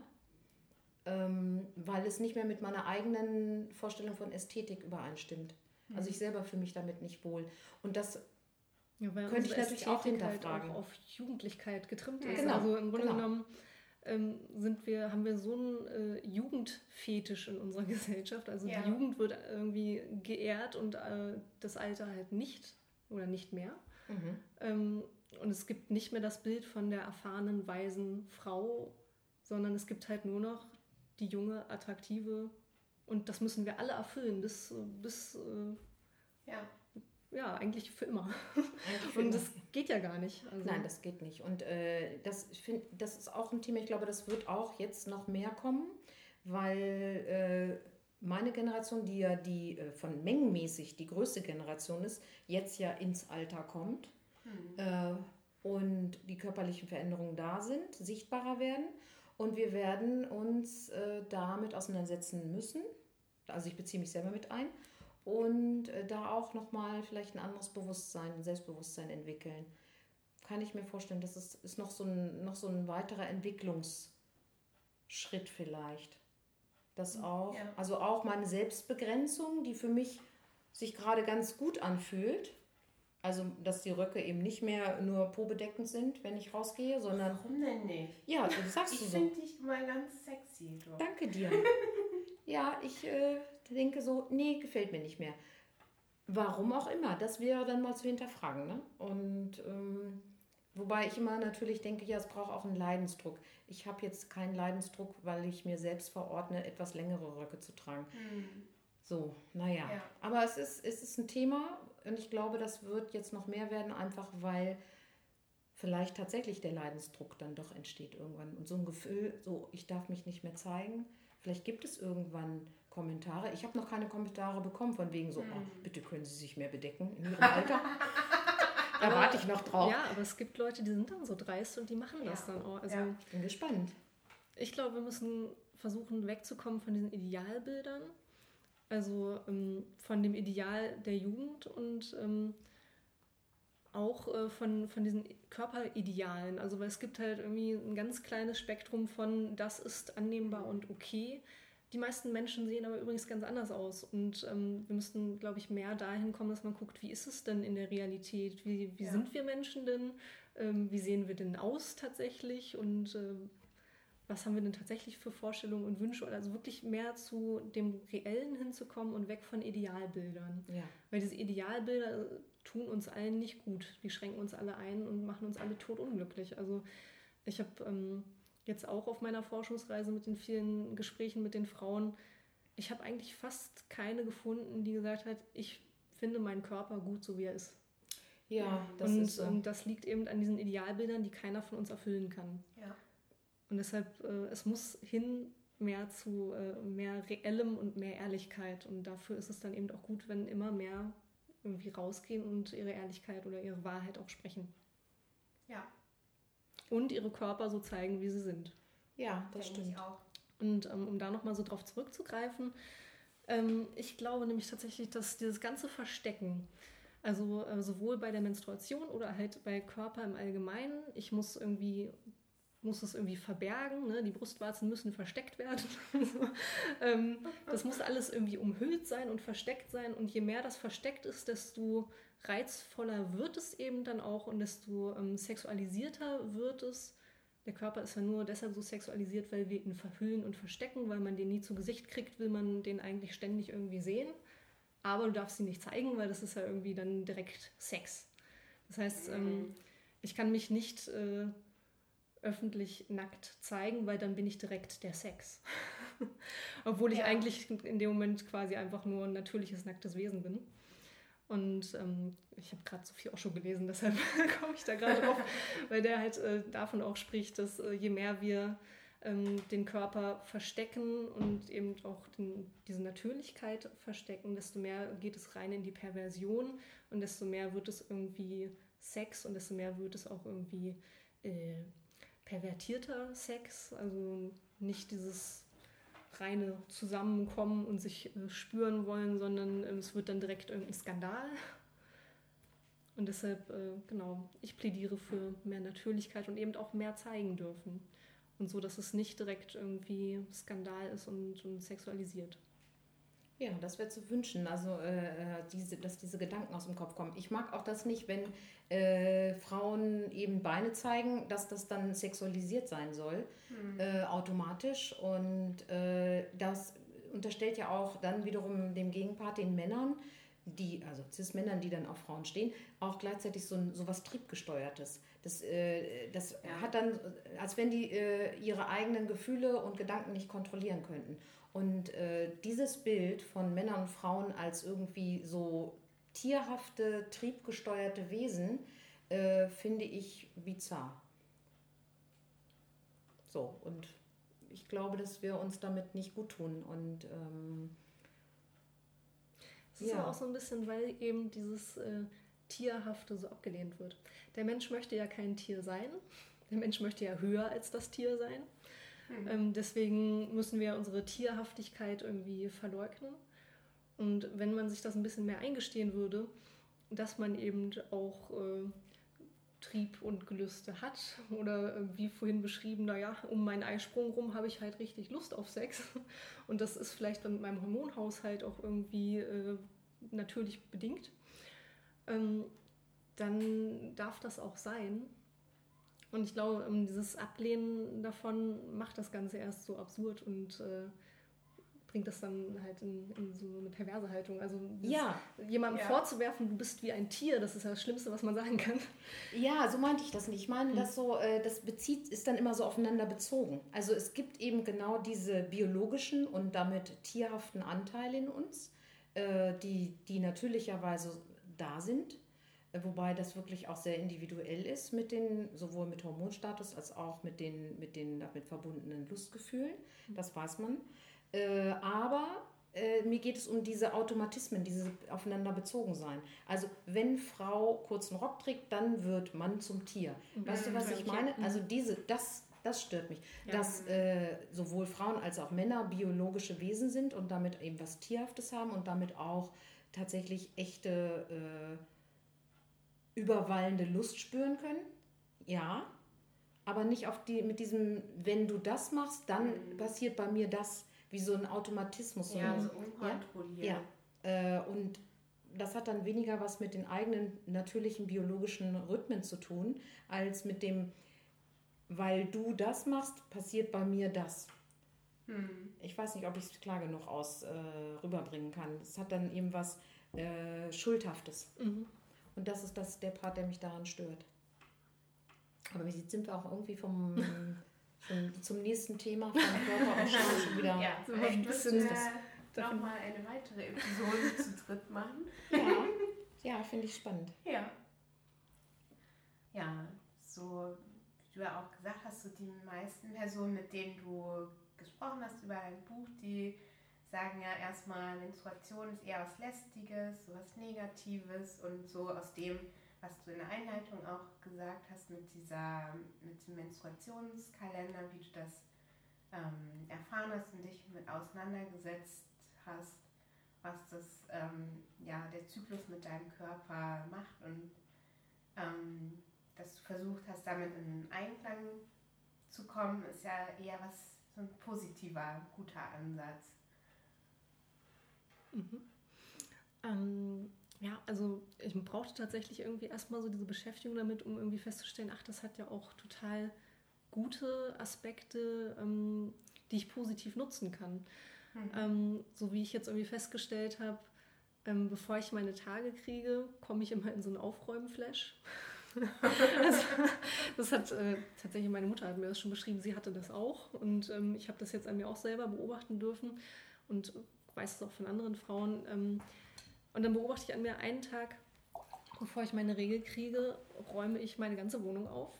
ähm, weil es nicht mehr mit meiner eigenen Vorstellung von Ästhetik übereinstimmt. Also ich selber fühle mich damit nicht wohl. Und das ja, könnte ich natürlich auch hinterfragen. Halt auch auf Jugendlichkeit getrimmt ist. Genau, also im Grunde genau. genommen ähm, sind wir, haben wir so einen äh, Jugendfetisch in unserer (laughs) Gesellschaft. Also ja. die Jugend wird irgendwie geehrt und äh, das Alter halt nicht oder nicht mehr. Mhm. Ähm, und es gibt nicht mehr das Bild von der erfahrenen, weisen Frau, sondern es gibt halt nur noch die junge, attraktive und das müssen wir alle erfüllen, bis, bis äh, ja. ja, eigentlich für immer. Eigentlich (laughs) und das geht ja gar nicht. Also Nein, das geht nicht. Und äh, das, ich find, das ist auch ein Thema, ich glaube, das wird auch jetzt noch mehr kommen, weil äh, meine Generation, die ja die äh, von mengenmäßig die größte Generation ist, jetzt ja ins Alter kommt mhm. äh, und die körperlichen Veränderungen da sind, sichtbarer werden. Und wir werden uns äh, damit auseinandersetzen müssen. Also ich beziehe mich selber mit ein. Und äh, da auch nochmal vielleicht ein anderes Bewusstsein, ein Selbstbewusstsein entwickeln. Kann ich mir vorstellen, das ist, ist noch, so ein, noch so ein weiterer Entwicklungsschritt vielleicht. Das mhm, auch, ja. also auch meine Selbstbegrenzung, die für mich sich gerade ganz gut anfühlt, also, dass die Röcke eben nicht mehr nur pobedeckend sind, wenn ich rausgehe, sondern. Warum denn nicht? Ja, das sagst ich du so. Ich finde dich mal ganz sexy. Du. Danke dir. (laughs) ja, ich äh, denke so, nee, gefällt mir nicht mehr. Warum auch immer, das wäre dann mal zu hinterfragen. Ne? Und ähm, wobei ich immer natürlich denke, ja, es braucht auch einen Leidensdruck. Ich habe jetzt keinen Leidensdruck, weil ich mir selbst verordne, etwas längere Röcke zu tragen. Hm. So, naja. Ja. Aber es ist, es ist ein Thema, und ich glaube, das wird jetzt noch mehr werden, einfach weil vielleicht tatsächlich der Leidensdruck dann doch entsteht irgendwann. Und so ein Gefühl, so ich darf mich nicht mehr zeigen. Vielleicht gibt es irgendwann Kommentare. Ich habe noch keine Kommentare bekommen von wegen so, oh, bitte können Sie sich mehr bedecken in Ihrem Alter. (laughs) da warte ich noch drauf. Ja, aber es gibt Leute, die sind dann so dreist und die machen ja. das dann auch. Also, ja. Ich bin gespannt. Ich glaube, wir müssen versuchen, wegzukommen von diesen Idealbildern also ähm, von dem Ideal der Jugend und ähm, auch äh, von, von diesen Körperidealen. Also weil es gibt halt irgendwie ein ganz kleines Spektrum von das ist annehmbar und okay. Die meisten Menschen sehen aber übrigens ganz anders aus. Und ähm, wir müssten, glaube ich, mehr dahin kommen, dass man guckt, wie ist es denn in der Realität? Wie, wie ja. sind wir Menschen denn? Ähm, wie sehen wir denn aus tatsächlich? Und äh, was haben wir denn tatsächlich für Vorstellungen und Wünsche? Also wirklich mehr zu dem Reellen hinzukommen und weg von Idealbildern. Ja. Weil diese Idealbilder tun uns allen nicht gut. Die schränken uns alle ein und machen uns alle totunglücklich. Also ich habe ähm, jetzt auch auf meiner Forschungsreise mit den vielen Gesprächen mit den Frauen, ich habe eigentlich fast keine gefunden, die gesagt hat, ich finde meinen Körper gut, so wie er ist. Ja, das und, ist so. Und das liegt eben an diesen Idealbildern, die keiner von uns erfüllen kann. Ja. Und deshalb, äh, es muss hin mehr zu äh, mehr Reellem und mehr Ehrlichkeit. Und dafür ist es dann eben auch gut, wenn immer mehr irgendwie rausgehen und ihre Ehrlichkeit oder ihre Wahrheit auch sprechen. Ja. Und ihre Körper so zeigen, wie sie sind. Ja, das Denke stimmt. auch. Und ähm, um da nochmal so drauf zurückzugreifen, ähm, ich glaube nämlich tatsächlich, dass dieses ganze Verstecken, also äh, sowohl bei der Menstruation oder halt bei Körper im Allgemeinen, ich muss irgendwie muss es irgendwie verbergen, ne? die Brustwarzen müssen versteckt werden. (laughs) ähm, das muss alles irgendwie umhüllt sein und versteckt sein. Und je mehr das versteckt ist, desto reizvoller wird es eben dann auch und desto ähm, sexualisierter wird es. Der Körper ist ja nur deshalb so sexualisiert, weil wir ihn verhüllen und verstecken, weil man den nie zu Gesicht kriegt, will man den eigentlich ständig irgendwie sehen. Aber du darfst ihn nicht zeigen, weil das ist ja irgendwie dann direkt Sex. Das heißt, ähm, ich kann mich nicht äh, öffentlich nackt zeigen, weil dann bin ich direkt der Sex. (laughs) Obwohl ich ja. eigentlich in dem Moment quasi einfach nur ein natürliches, nacktes Wesen bin. Und ähm, ich habe gerade Sophie auch schon gelesen, (laughs) deshalb komme ich da gerade drauf, (laughs) weil der halt äh, davon auch spricht, dass äh, je mehr wir ähm, den Körper verstecken und eben auch den, diese Natürlichkeit verstecken, desto mehr geht es rein in die Perversion und desto mehr wird es irgendwie Sex und desto mehr wird es auch irgendwie äh, pervertierter Sex, also nicht dieses reine Zusammenkommen und sich äh, spüren wollen, sondern äh, es wird dann direkt irgendein Skandal. Und deshalb, äh, genau, ich plädiere für mehr Natürlichkeit und eben auch mehr zeigen dürfen. Und so, dass es nicht direkt irgendwie Skandal ist und, und sexualisiert. Ja, das wäre zu wünschen, also äh, äh, diese, dass diese Gedanken aus dem Kopf kommen. Ich mag auch das nicht, wenn äh, Frauen eben Beine zeigen, dass das dann sexualisiert sein soll, mhm. äh, automatisch. Und äh, das unterstellt ja auch dann wiederum dem Gegenpart, den Männern, die, also Cis-Männern, die dann auf Frauen stehen, auch gleichzeitig so, so was Triebgesteuertes. Das, äh, das ja. hat dann, als wenn die ihre eigenen Gefühle und Gedanken nicht kontrollieren könnten. Und äh, dieses Bild von Männern und Frauen als irgendwie so tierhafte, triebgesteuerte Wesen äh, finde ich bizarr. So, und ich glaube, dass wir uns damit nicht gut tun. Und ähm, es ist ja. auch so ein bisschen, weil eben dieses äh, Tierhafte so abgelehnt wird. Der Mensch möchte ja kein Tier sein. Der Mensch möchte ja höher als das Tier sein. Mhm. Ähm, deswegen müssen wir unsere Tierhaftigkeit irgendwie verleugnen. Und wenn man sich das ein bisschen mehr eingestehen würde, dass man eben auch äh, Trieb und Gelüste hat oder äh, wie vorhin beschrieben, naja, um meinen Eisprung rum habe ich halt richtig Lust auf Sex (laughs) und das ist vielleicht mit meinem Hormonhaushalt auch irgendwie äh, natürlich bedingt, ähm, dann darf das auch sein und ich glaube, dieses Ablehnen davon macht das Ganze erst so absurd und äh, bringt das dann halt in, in, so eine perverse Haltung. Also ja. jemandem ja. vorzuwerfen, du bist wie ein Tier, das ist ja das Schlimmste, was man sagen kann. Ja, so meinte ich das nicht. Ich meine, hm. das so, äh, das bezieht, ist dann immer so aufeinander bezogen. Also es gibt eben genau diese biologischen und damit tierhaften Anteile in uns, äh, die, die natürlicherweise da sind wobei das wirklich auch sehr individuell ist mit den, sowohl mit Hormonstatus als auch mit den, mit den damit verbundenen Lustgefühlen. Das weiß man. Äh, aber äh, mir geht es um diese Automatismen, diese aufeinander bezogen sein. Also wenn Frau kurzen Rock trägt, dann wird Mann zum Tier. Mhm. Weißt du, was ich meine? Also diese, das, das stört mich, ja. dass äh, sowohl Frauen als auch Männer biologische Wesen sind und damit eben was Tierhaftes haben und damit auch tatsächlich echte äh, überwallende Lust spüren können. Ja, aber nicht auf die, mit diesem, wenn du das machst, dann mhm. passiert bei mir das, wie so ein Automatismus. Ja, so unkontrolliert. Ja, ja. Äh, und das hat dann weniger was mit den eigenen natürlichen biologischen Rhythmen zu tun, als mit dem, weil du das machst, passiert bei mir das. Hm. Ich weiß nicht, ob ich es klar genug aus äh, rüberbringen kann. Es hat dann eben was äh, Schuldhaftes. Mhm. Und das ist das, der Part, der mich daran stört. Aber wie sieht, sind wir auch irgendwie vom, (laughs) vom zum nächsten Thema vom Körper auch schon wieder. Ja, ein bisschen äh, nochmal eine weitere Episode (laughs) zu dritt machen. Ja, ja finde ich spannend. Ja. Ja, so wie du ja auch gesagt hast, so die meisten Personen, mit denen du gesprochen hast über dein Buch, die sagen ja erstmal, Menstruation ist eher was Lästiges, was Negatives und so aus dem, was du in der Einleitung auch gesagt hast mit dieser, mit dem Menstruationskalender, wie du das ähm, erfahren hast und dich mit auseinandergesetzt hast, was das, ähm, ja, der Zyklus mit deinem Körper macht und ähm, dass du versucht hast, damit in Einklang zu kommen, ist ja eher was, so ein positiver, guter Ansatz. Mhm. Ähm, ja, also ich brauchte tatsächlich irgendwie erstmal so diese Beschäftigung damit, um irgendwie festzustellen, ach, das hat ja auch total gute Aspekte, ähm, die ich positiv nutzen kann. Mhm. Ähm, so wie ich jetzt irgendwie festgestellt habe, ähm, bevor ich meine Tage kriege, komme ich immer in so einen Aufräumen-Flash. also, (laughs) das hat äh, tatsächlich meine Mutter hat mir das schon beschrieben. Sie hatte das auch und ähm, ich habe das jetzt an mir auch selber beobachten dürfen und weiß es auch von anderen Frauen. Ähm, und dann beobachte ich an mir einen Tag, bevor ich meine Regel kriege, räume ich meine ganze Wohnung auf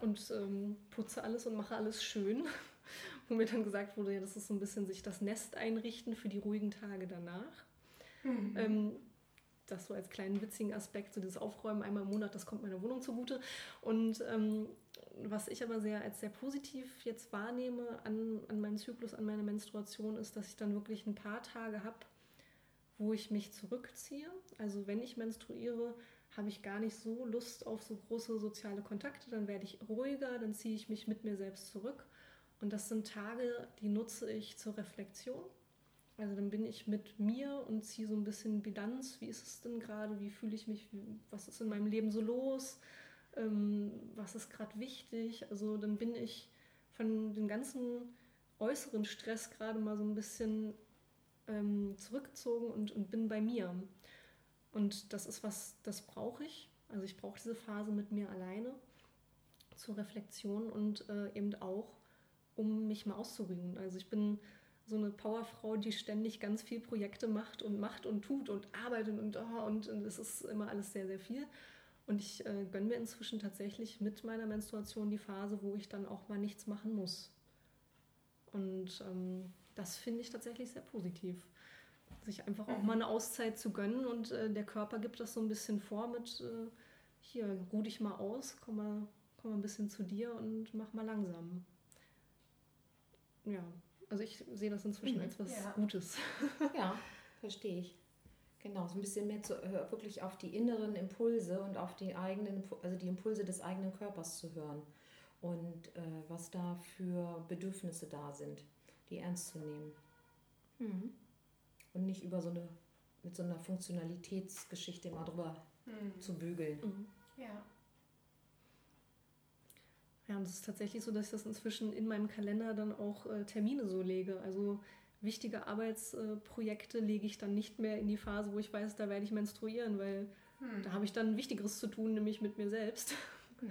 und ähm, putze alles und mache alles schön. (laughs) Wo mir dann gesagt wurde, ja, das ist so ein bisschen sich das Nest einrichten für die ruhigen Tage danach. Mhm. Ähm, das so als kleinen witzigen Aspekt, so dieses Aufräumen einmal im Monat, das kommt meiner Wohnung zugute. Und ähm, was ich aber sehr als sehr positiv jetzt wahrnehme an, an meinen Zyklus, an meine Menstruation, ist, dass ich dann wirklich ein paar Tage habe, wo ich mich zurückziehe. Also wenn ich menstruiere, habe ich gar nicht so Lust auf so große soziale Kontakte, dann werde ich ruhiger, dann ziehe ich mich mit mir selbst zurück. Und das sind Tage, die nutze ich zur Reflexion. Also dann bin ich mit mir und ziehe so ein bisschen Bilanz. Wie ist es denn gerade? Wie fühle ich mich? Was ist in meinem Leben so los? Ähm, was ist gerade wichtig? Also dann bin ich von dem ganzen äußeren Stress gerade mal so ein bisschen ähm, zurückgezogen und, und bin bei mir. Und das ist was, das brauche ich. Also ich brauche diese Phase mit mir alleine zur Reflexion und äh, eben auch, um mich mal auszuruhen. Also ich bin so eine Powerfrau, die ständig ganz viel Projekte macht und macht und tut und arbeitet und oh, und es ist immer alles sehr, sehr viel. Und ich äh, gönne mir inzwischen tatsächlich mit meiner Menstruation die Phase, wo ich dann auch mal nichts machen muss. Und ähm, das finde ich tatsächlich sehr positiv. Sich einfach auch mal eine Auszeit zu gönnen und äh, der Körper gibt das so ein bisschen vor mit, äh, hier, ruh dich mal aus, komm mal, komm mal ein bisschen zu dir und mach mal langsam. Ja, also ich sehe das inzwischen mhm. als was ja. Gutes. Ja, verstehe ich. Genau, so ein bisschen mehr zu, wirklich auf die inneren Impulse und auf die eigenen, also die Impulse des eigenen Körpers zu hören und äh, was da für Bedürfnisse da sind, die ernst zu nehmen. Mhm. Und nicht über so eine, mit so einer Funktionalitätsgeschichte immer drüber mhm. zu bügeln. Mhm. Ja. Ja, und es ist tatsächlich so, dass ich das inzwischen in meinem Kalender dann auch äh, Termine so lege. Also wichtige Arbeitsprojekte lege ich dann nicht mehr in die Phase, wo ich weiß, da werde ich menstruieren, weil hm. da habe ich dann Wichtigeres zu tun, nämlich mit mir selbst. Hm.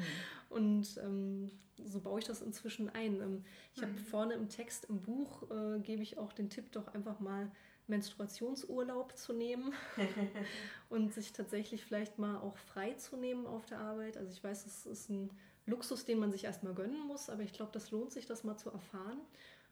Und ähm, so baue ich das inzwischen ein. Ähm, ich hm. habe vorne im Text im Buch, äh, gebe ich auch den Tipp, doch einfach mal Menstruationsurlaub zu nehmen (laughs) und sich tatsächlich vielleicht mal auch frei zu nehmen auf der Arbeit. Also ich weiß, es ist ein Luxus, den man sich erstmal gönnen muss, aber ich glaube, das lohnt sich, das mal zu erfahren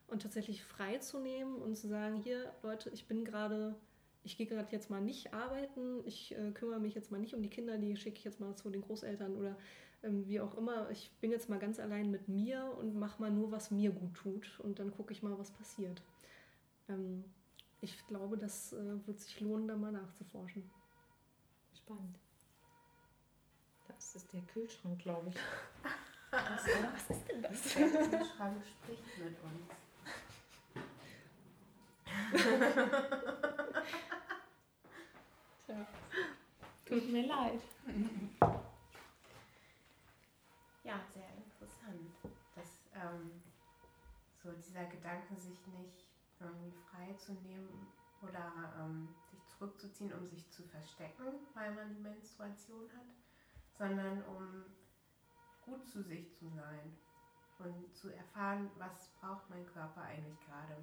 und tatsächlich frei zu nehmen und zu sagen, hier Leute, ich bin gerade, ich gehe gerade jetzt mal nicht arbeiten, ich äh, kümmere mich jetzt mal nicht um die Kinder, die schicke ich jetzt mal zu den Großeltern oder ähm, wie auch immer. Ich bin jetzt mal ganz allein mit mir und mache mal nur, was mir gut tut und dann gucke ich mal, was passiert. Ähm, ich glaube, das äh, wird sich lohnen, da mal nachzuforschen. Spannend. Das ist der Kühlschrank, glaube ich. Was, (laughs) was ist denn das? Der Kühlschrank spricht mit uns. (laughs) Tja. Tut mir leid. Ja, sehr interessant. Dass ähm, so dieser Gedanke, sich nicht irgendwie frei zu nehmen oder ähm, sich zurückzuziehen, um sich zu verstecken, weil man die Menstruation hat, sondern um gut zu sich zu sein und zu erfahren, was braucht mein Körper eigentlich gerade.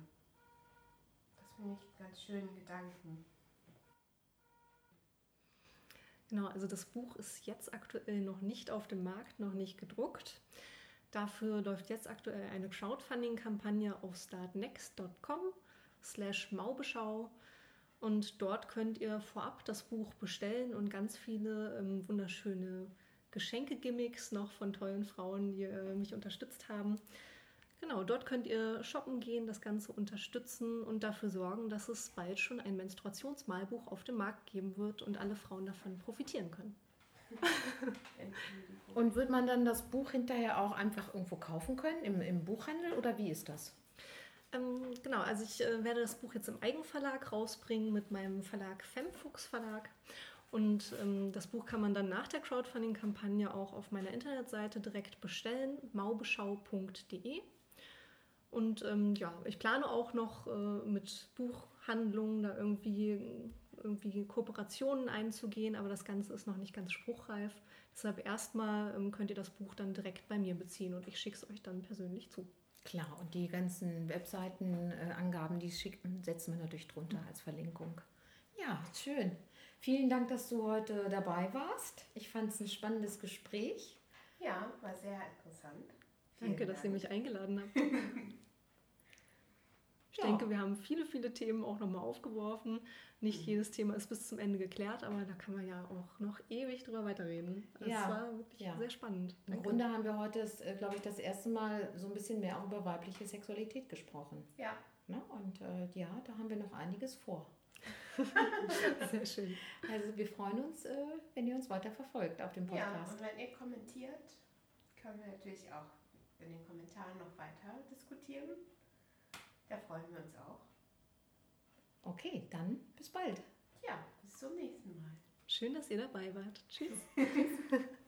Finde ich ganz schönen Gedanken. Genau, also das Buch ist jetzt aktuell noch nicht auf dem Markt, noch nicht gedruckt. Dafür läuft jetzt aktuell eine Crowdfunding-Kampagne auf startnext.com slash Maubeschau und dort könnt ihr vorab das Buch bestellen und ganz viele ähm, wunderschöne Geschenke-Gimmicks noch von tollen Frauen, die äh, mich unterstützt haben. Genau, dort könnt ihr shoppen gehen, das Ganze unterstützen und dafür sorgen, dass es bald schon ein Menstruationsmalbuch auf dem Markt geben wird und alle Frauen davon profitieren können. und wird man dann das Buch hinterher auch einfach irgendwo kaufen können, im, im Buchhandel oder wie ist das? Ähm, genau, also ich äh, werde das Buch jetzt im Eigenverlag rausbringen mit meinem Verlag Femfuchs Verlag. Und ähm, das Buch kann man dann nach der Crowdfunding-Kampagne auch auf meiner Internetseite direkt bestellen, maubeschau.de. Und ähm, ja, ich plane auch noch äh, mit Buch Handlungen, da irgendwie, irgendwie Kooperationen einzugehen, aber das Ganze ist noch nicht ganz spruchreif. Deshalb erstmal ähm, könnt ihr das Buch dann direkt bei mir beziehen und ich schicke es euch dann persönlich zu. Klar, und die ganzen Webseitenangaben, äh, die schicken, setzen wir natürlich drunter als Verlinkung. Ja, schön. Vielen Dank, dass du heute dabei warst. Ich fand es ein spannendes Gespräch. Ja, war sehr interessant. Danke, Dank. dass ihr mich eingeladen habt. (laughs) Ich ja. denke, wir haben viele, viele Themen auch nochmal aufgeworfen. Nicht mhm. jedes Thema ist bis zum Ende geklärt, aber da kann man ja auch noch ewig drüber weiterreden. Das ja. war wirklich ja. sehr spannend. Danke. Im Grunde haben wir heute, äh, glaube ich, das erste Mal so ein bisschen mehr auch über weibliche Sexualität gesprochen. Ja. Ne? Und äh, ja, da haben wir noch einiges vor. (laughs) Sehr schön. Also wir freuen uns, äh, wenn ihr uns weiter verfolgt auf dem Podcast. Ja, und wenn ihr kommentiert, können wir natürlich auch in den Kommentaren noch weiter diskutieren. Da freuen wir uns auch. Okay, dann bis bald. Ja, bis zum nächsten Mal. Schön, dass ihr dabei wart. Tschüss. (laughs)